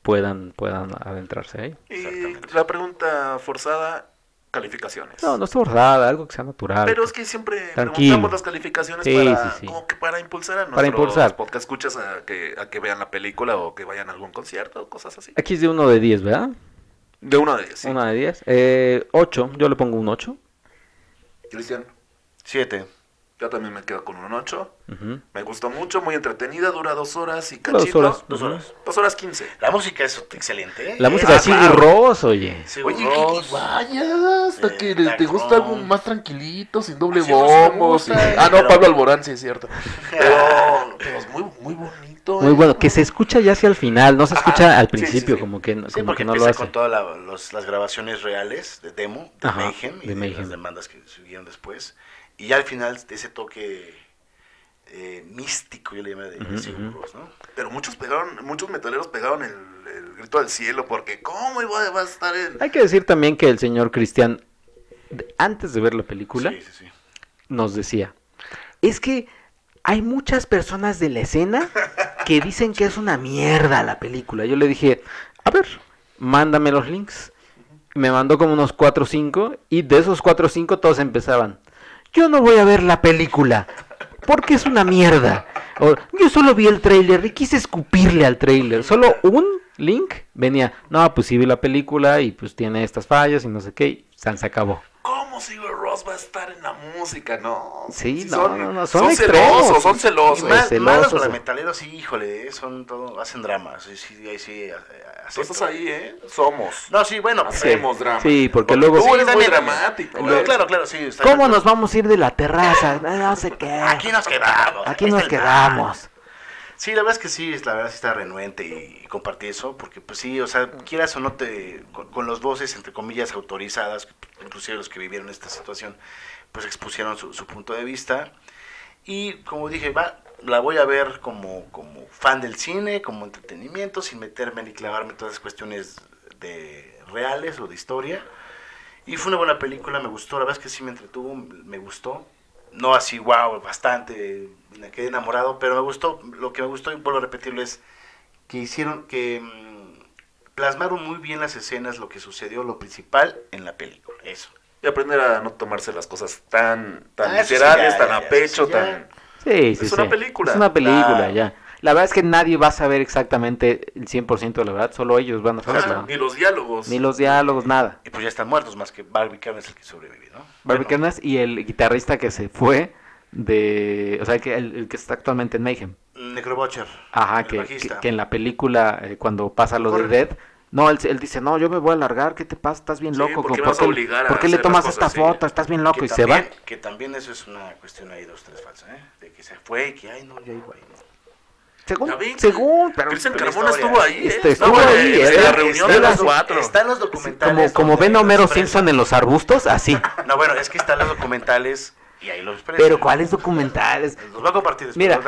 puedan puedan adentrarse ahí. Y Exactamente. la pregunta forzada, calificaciones. No, no está forzada, algo que sea natural. Pero es que siempre Tranquilo. preguntamos las calificaciones Sí, para, sí, sí. como que para impulsar a Para nuestros impulsar. podcast escuchas a que, a que vean la película o que vayan a algún concierto o cosas así. Aquí es de 1 de 10, ¿verdad? De una de ellas, sí. Una de 10. Eh, 8, yo le pongo un 8. Cristian, Siete. Yo también me quedo con un 8. Ujú. Me gustó mucho, muy entretenida, dura dos horas y Dura dos cachito. horas. Dos horas. Dos horas quince. La música es excelente, ¿eh? La música de ah, Sigur claro. Rós, oye. Sigur Oye, Rós. que vaya, hasta Eh, que te Dark gusta algo más tranquilito, sin doble bombo. eh, Ah, no, pero- Pablo Alborán, sí es cierto. Pero, pero es muy, muy bonito. Muy eh. bueno, que se escucha ya hacia el final, no se Ajá, escucha al sí, sí, principio, sí. como que, como porque que no lo hace. con todas la- las grabaciones reales de demo, de Ajá, Mayhem y de de, Mayhem. las demandas que siguieron después. Y ya al final ese toque eh, místico, yo le llamé de. Rós, ¿no? Pero muchos pegaron, muchos metaleros pegaron el, el grito al cielo porque ¿cómo iba, a estar? Hay que decir también que el señor Cristian, antes de ver la película, Sí, sí, sí. nos decía, es que hay muchas personas de la escena que dicen que es una mierda la película. Yo le dije, a ver, mándame los links. Me mandó como unos 4 o 5 y de esos 4 o 5 todos empezaban, yo no voy a ver la película porque es una mierda. Yo solo vi el tráiler y quise escupirle al tráiler. Solo un link venía, no, pues sí vi la película y pues tiene estas fallas y no sé qué, y se acabó. ¿Cómo Sigur Ross va a estar en la música? No. Sí, no, son, no, no, son celosos, extremos. son celosos. Más, celosos, malos metaleros, sí, híjole, eh, son todo, hacen dramas. Sí, sí, ahí sí, eh, Tú estás ahí, ¿eh? Somos. No, sí, bueno. pues, Hacemos drama. Sí, porque luego- Tú Sí, eres muy dramático. también. ¿eh? Claro, claro, sí. está ¿Cómo nos vamos a ir de la terraza? No, sé qué. Aquí nos quedamos. Aquí nos quedamos. Sí, la verdad es que sí, la verdad sí está renuente y, y compartí eso, porque pues sí, o sea, quieras o no te, con, con los voces, entre comillas, autorizadas, inclusive los que vivieron esta situación, pues expusieron su, su punto de vista. Y como dije, va, la voy a ver como, como fan del cine, como entretenimiento, sin meterme ni clavarme en todas las cuestiones de reales o de historia. Y fue una buena película, me gustó, la verdad es que sí me entretuvo, me gustó. No así, wow, bastante, me quedé enamorado, pero me gustó, lo que me gustó, y vuelvo a repetirlo, es que hicieron, que mm, plasmaron muy bien las escenas, lo que sucedió, lo principal en la película, eso. Y aprender a no tomarse las cosas tan, tan Ah, sí, literales, ya, tan ya, a pecho, ya. tan... Sí, sí, Es una película. Es una película, Claro. ya. La verdad es que nadie va a saber exactamente el 100% de la verdad, solo ellos van a saberlo. Ni los diálogos. Ni los diálogos, nada. Y pues ya están muertos, más que Barbie Kern es el que sobrevive, ¿no? Barbie Bueno, Kernes y el guitarrista que se fue de... O sea, que el, el que está actualmente en Mayhem. Necrobutcher. Ajá, que, que, que en la película, eh, cuando pasa lo de Corre. Dead, no, él, él dice, no, yo me voy a largar, ¿qué te pasa? Estás bien Sí, loco. ¿por qué ¿por vas a obligar a ¿Por qué le tomas las esta así? foto? Estás bien loco y se va. también- Que también eso es una cuestión ahí dos, tres falsa, ¿eh? De que se fue y que, ay, no, ya iba ahí, ¿no? Según, según, pero... Cristian Carmona estuvo ahí, ¿eh? Este, Estuvo estuvo en- ahí, en ¿eh? la reunión de su- cuatro. Están los como, documentales. como donde ven a Homero. Simpson en los arbustos, así. No, bueno, es que están los documentales y ahí los expresan. Pero ¿cuáles documentales? Los voy a compartir después. Mira,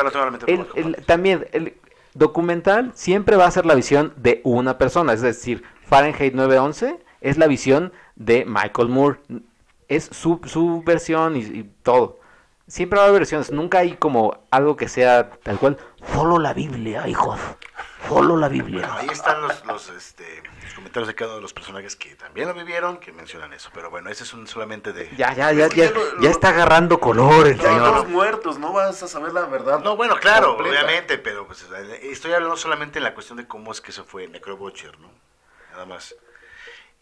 el- el- también el documental siempre va a ser la visión de una persona, es decir, Fahrenheit 911 es la visión de Michael Moore. es su, su versión y, y todo. Siempre va a haber versiones, nunca hay como algo que sea tal cual. Solo la Biblia, hijos. Solo la Biblia. Ahí están los, los, este, los comentarios de cada uno de los personajes que también lo vivieron, que mencionan eso. Pero bueno, ese es un solamente de... Ya, ya, ya, ya, ya lo- ya lo- está agarrando color el No, señor. estamos muertos, no vas a saber la verdad. No, bueno, claro, completa. obviamente, pero pues, estoy hablando solamente en la cuestión de cómo es que se fue Necrobutcher, ¿no? Nada más.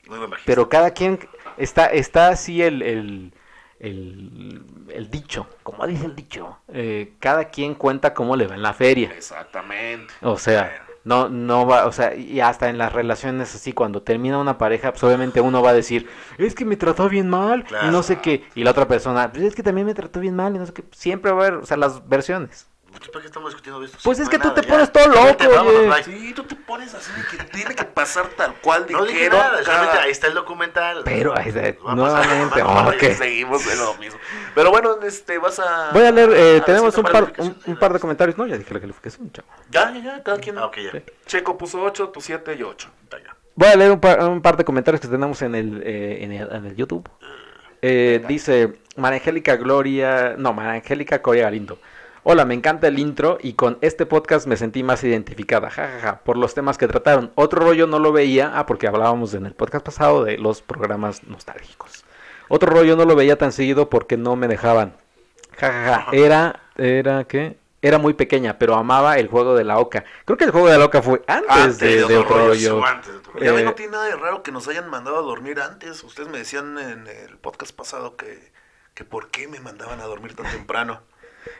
Muy. Pero cada quien está, está así el, el, el, el dicho, como dice el dicho. eh, cada quien cuenta cómo le va en la feria. Exactamente. O sea, no, no va, o sea, y hasta en las relaciones así, cuando termina una pareja, pues obviamente uno va a decir, es que me trató bien mal, Claro. y no sé qué, y la otra persona, pues es que también me trató bien mal, y no sé qué, siempre va a haber, o sea, las versiones. ¿Por qué estamos discutiendo de esto? Pues es no que tú nada, te ya. pones todo loco, oye. Sí, tú te pones así de que tiene que pasar tal cual. No dije nada, solamente ahí está el documental. Pero, ahí está, nuevamente. Seguimos de lo mismo. Pero bueno, este, vas a... Voy a leer, eh, a tenemos un par, un, calificación. un par de comentarios, no, ya dije la calificación, chavo. Ya, ya, ya, cada quien. Ah. Checo puso 8, tú 7 y 8. Venga. Voy a leer un par, un par de comentarios que tenemos en el, eh, en el, en el YouTube. Eh, dice María Angélica Gloria, no, María Angélica Coria Galindo. Hola, me encanta el intro y con este podcast me sentí más identificada, jajaja, por los temas que trataron. Otro rollo no lo veía, ah, porque hablábamos en el podcast pasado de los programas nostálgicos. Otro rollo no lo veía tan seguido porque no me dejaban. Jajaja, era, era, ¿qué? Era muy pequeña, pero amaba el juego de la oca. Creo que el juego de la oca fue antes, Antes de, de otro rollo, rollo. Su antes de tu- Ya ven, Eh, no tiene nada de raro que nos hayan mandado a dormir antes. Ustedes me decían en el podcast pasado que, que por qué me mandaban a dormir tan temprano.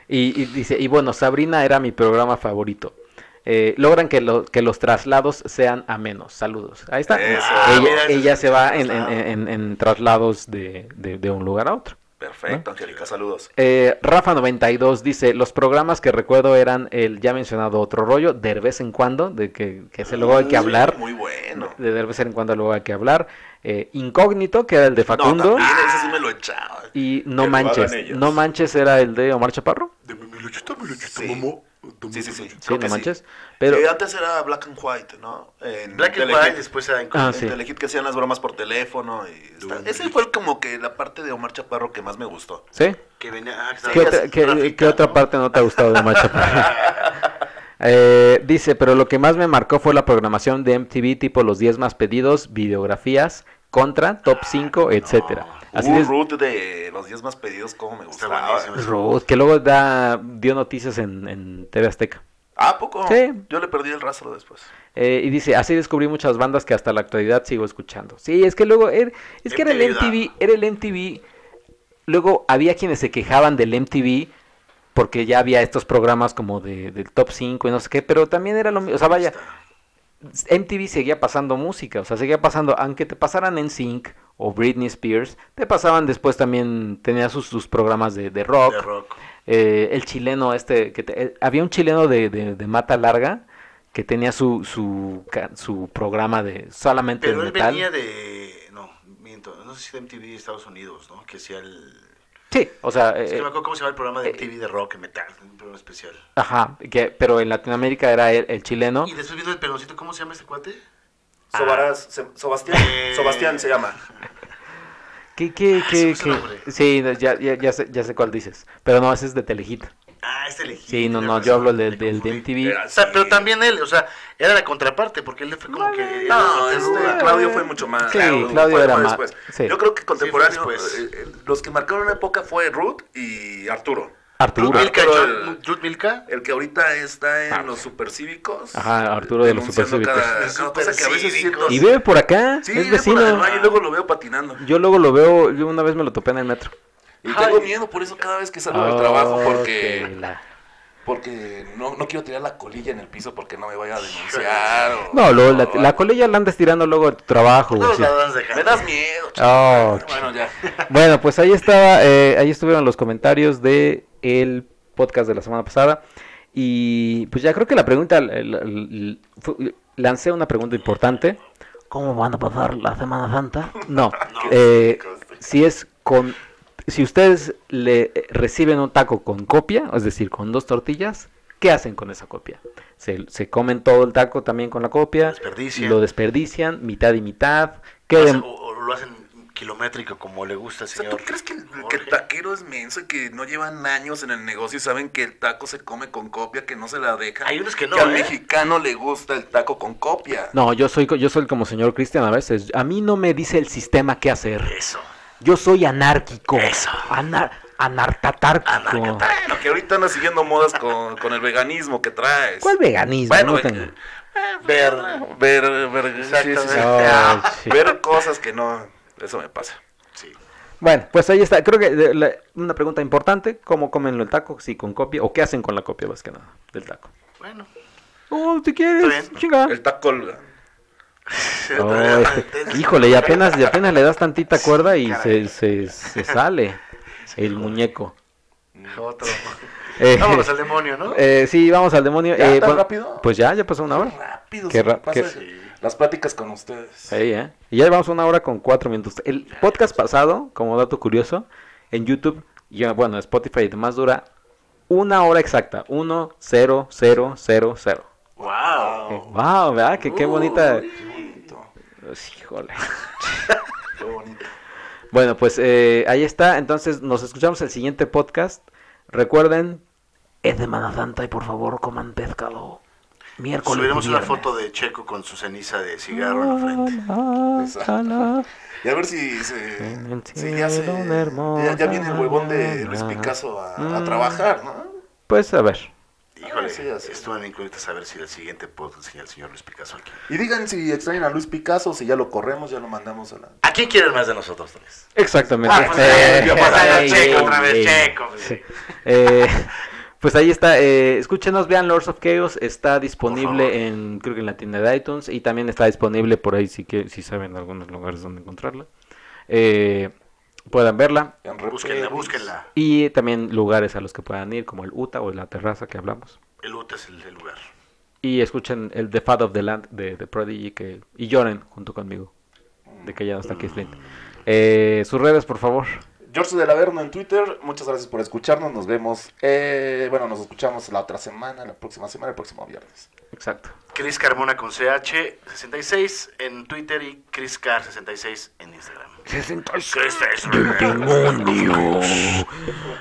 Y, y dice, y bueno, Sabrina era mi programa favorito. Eh, logran que, lo- que los traslados sean amenos. Saludos. Ahí está. Eso. Ella se va en, traslado. en- en- en traslados de, de- de un lugar a otro. Perfecto, Angélica, saludos. Eh, Rafa92 dice, los programas que recuerdo eran el ya mencionado otro rollo, de vez en cuando, de que, que ese luego hay que Uy, hablar. Muy bueno. De de vez en cuando luego hay que hablar. Eh, Incógnito, que era el de Facundo. No, también ese sí me echaba. y No Manches. No Manches era el de Omar Chaparro. De mi luchita, mi luchita, Sí. mamá. Sí, sí, sí. Sí, No sí. Manches. Pero... Antes era Black and White, ¿no? En Black and. White, después era Ah, incógnito. sí. En Telehit que hacían las bromas por teléfono. Y está- Ese fue como que la parte de Omar Chaparro que más me gustó. ¿Sí? Que venía, ah, ¿Qué otra, qué- otra parte no te ha gustado de Macho? Eh, dice, pero lo que más me marcó fue la programación de MTV, tipo los 10 más pedidos, videografías, contra, top 5, etcétera. Así Así es, Root de los 10 más pedidos, como me gustaba. Ruth, que luego da, dio noticias en, en TV Azteca. ¿Ah, ¿a poco? Sí. Yo le perdí el rastro después. Eh, y dice, así descubrí muchas bandas que hasta la actualidad sigo escuchando. Sí, es que luego, er- es que era el MTV da. MTV, era el MTV. Luego había quienes se quejaban del MTV porque ya había estos programas como de, del top 5 y no sé qué, pero también era lo mismo. O sea, vaya, MTV seguía pasando música, o sea, seguía pasando, aunque te pasaran en Sync o Britney Spears, te pasaban después también, tenía sus, sus programas de, de rock. De rock. Eh, el chileno este, que te- eh, había un chileno de, de- Mata Larga que tenía su, su, programa de solamente Pero de él metal. venía de. No, miento. No sé si de MTV de Estados Unidos, ¿no? Que hacía el. Sí, o sea, Es que eh, me acuerdo cómo se llama el programa de eh, MTV de rock, metal. Programa especial. ajá, que, pero en Latinoamérica era el, el chileno. Y después viendo el peloncito, ¿cómo se llama este cuate? Sobaraz, Se- Sebastián, Eh. Sebastián se llama. ¿Qué, qué, Ah, qué, fue qué? Sí, no, ya, ya, ya, sé, ya sé cuál dices. Pero no, ese es de Telehit. Ah, este elegí. Sí, no, no, yo hablo del, del de confundí. MTV. Era- O sea, pero también él, o sea, era la contraparte, porque él fue como que. No, este, era- Claudio fue mucho más. Sí, Claudio Claudio fue- era más- sí. Yo creo que contemporáneo, Sí, después. eh, eh, los que marcaron una época fue Ruth y Arturo. Arturo. Milka, Milka. El que ahorita está en Ah. los supercívicos. Ajá, Arturo de los supercívicos. Cada, cada cosa que a veces siento. Y vive por acá, Sí, es por vecino. Alemania y luego lo veo patinando. Yo luego lo veo, yo una vez me lo topé en el metro. Y tengo miedo por eso cada vez que salgo del Oh, trabajo que porque la- porque no, no quiero tirar la colilla en el piso porque no me vaya a denunciar. o- No, luego la, o la colilla la andas tirando luego de tu trabajo. Todos sí. la. Me das miedo. Oh, bueno, ya. Bueno, pues ahí estaba, eh, ahí estuvieron los comentarios de el podcast de la semana pasada. Y pues ya creo que la pregunta, el- el- el- fue- lancé una pregunta importante. ¿Cómo van a pasar la Semana Santa? No, eh, si es con, si ustedes le reciben un taco con copia, es decir, con dos tortillas, ¿qué hacen con esa copia? ¿Se, se comen todo el taco también con la copia? Desperdician. ¿Lo desperdician? ¿Mitad y mitad? ¿Qué Lo de- hacen- o, o lo hacen kilométrico como le gusta, O sea, señor. ¿tú crees que el, que taquero es menso y que no llevan años en el negocio y saben que el taco se come con copia, que no se la dejan? Hay unos que no, al ¿eh? mexicano le gusta el taco con copia. No, yo soy, yo soy como señor Cristian a veces. A mí no me dice el sistema qué hacer. Eso. Yo soy anárquico. Eso. Anar anartatárquico. Bueno, que ahorita andas siguiendo modas con, con el veganismo que traes. ¿Cuál veganismo? Bueno, No ve- tengo- ver, ver, ver, sí, sí, sí. Exactamente. Oh, sí. ver cosas que no, eso me pasa. Sí. Bueno, pues ahí está. Creo que de- la- una pregunta importante, ¿cómo comen el taco? Si con copia, o qué hacen con la copia más que nada del taco. Bueno. Oh, si quieres, chinga. El taco colga. Oh, este- híjole, y apenas, y apenas le das tantita cuerda y se, se, se sale el muñeco. Otro. Eh, Vámonos al demonio, ¿no? eh, sí, vamos al demonio. ¿Ya Eh, tan bueno, rápido? Pues ya, ya pasó una hora. Rápido, Qué se las pláticas con ustedes. Sí, ¿eh? Y ya llevamos una hora con cuatro minutos. El podcast pasado, como dato curioso, en YouTube, y bueno, Spotify y demás dura una hora exacta. Uno, cero, cero, cero, cero. Wow. Wow, ¿verdad? Que qué bonita. Qué bonito. Pues, híjole. Qué bonito. Bueno, pues eh, ahí está. Entonces nos escuchamos el siguiente podcast. Recuerden, es de Semana Santa y por favor coman pescado. Miércoles. Subiremos y una foto de Checo con su ceniza de cigarro en la frente. Y a ver si, se, si ya, se, ya, ya viene el huevón de Luis. Picasso a, a Mm. trabajar, ¿no? Pues a ver. Híjole, sí, ya sé. estuvo en incógnita saber si el siguiente puedo enseñar al señor Luis Picasso aquí. Y digan si extrañan a Luis Picasso, si ya lo corremos, ya lo mandamos a la... ¿A quién quieren más de nosotros tres? Exactamente. Ah, pues, Eh, a ey, Checo otra vez, ey. Checo. Sí. Pues ahí está. eh, escúchenos, vean Lords of Chaos. Está disponible en, creo que en la tienda de iTunes. Y también está disponible por ahí si, que, si saben algunos lugares donde encontrarla. Eh, puedan verla. en Búsquenla, búsquenla. Y también lugares a los que puedan ir, como el UTA o la terraza que hablamos. El UT es el, el lugar. Y escuchen el The Fat of the Land de, de Prodigy que, y lloren junto conmigo. De que ya no está Keith Flint. Eh, sus redes, por favor. George del Averno en Twitter, muchas gracias por escucharnos, nos vemos, eh, bueno, nos escuchamos la otra semana, la próxima semana, el próximo viernes. Exacto. Chris Carmona con CH66 en Twitter y Chris Car66 en Instagram. 66.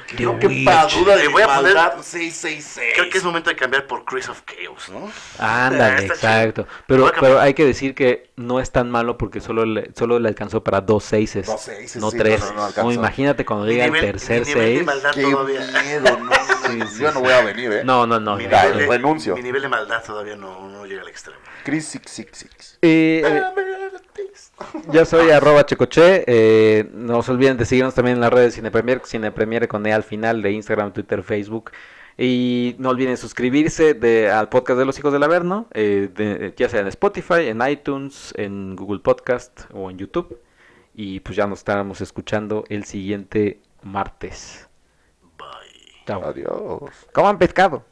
The Qué Witch. padura de Le voy a poner- maldad 666. Creo que es momento de cambiar por Chris of Chaos, ¿no? Ándale, exacto. Pero, pero hay que decir que no es tan malo porque solo le, solo le alcanzó para dos seises, Dos seises, no sí, tres. no, no, no No, alcanzó. imagínate cuando llega el tercer mi nivel de seis. maldad Qué todavía. miedo, no, Sí, sí, yo no voy a venir, ¿eh? No, no, no. Mi Mira, nivel de- renuncio. Mi nivel de maldad todavía no, no llega al extremo. Chris 666. Eh, eh, yo soy arroba checoche. Eh, no se olviden de seguirnos también en las redes Cinepremier, Cinepremier con E al final de Instagram, Twitter, Facebook. Y no olviden suscribirse de, al podcast de los hijos del Averno, eh, de- ya sea en Spotify, en iTunes, en Google Podcast o en YouTube. Y pues ya nos estaremos escuchando el siguiente martes. Bye. Chao. Adiós. Coman pescado.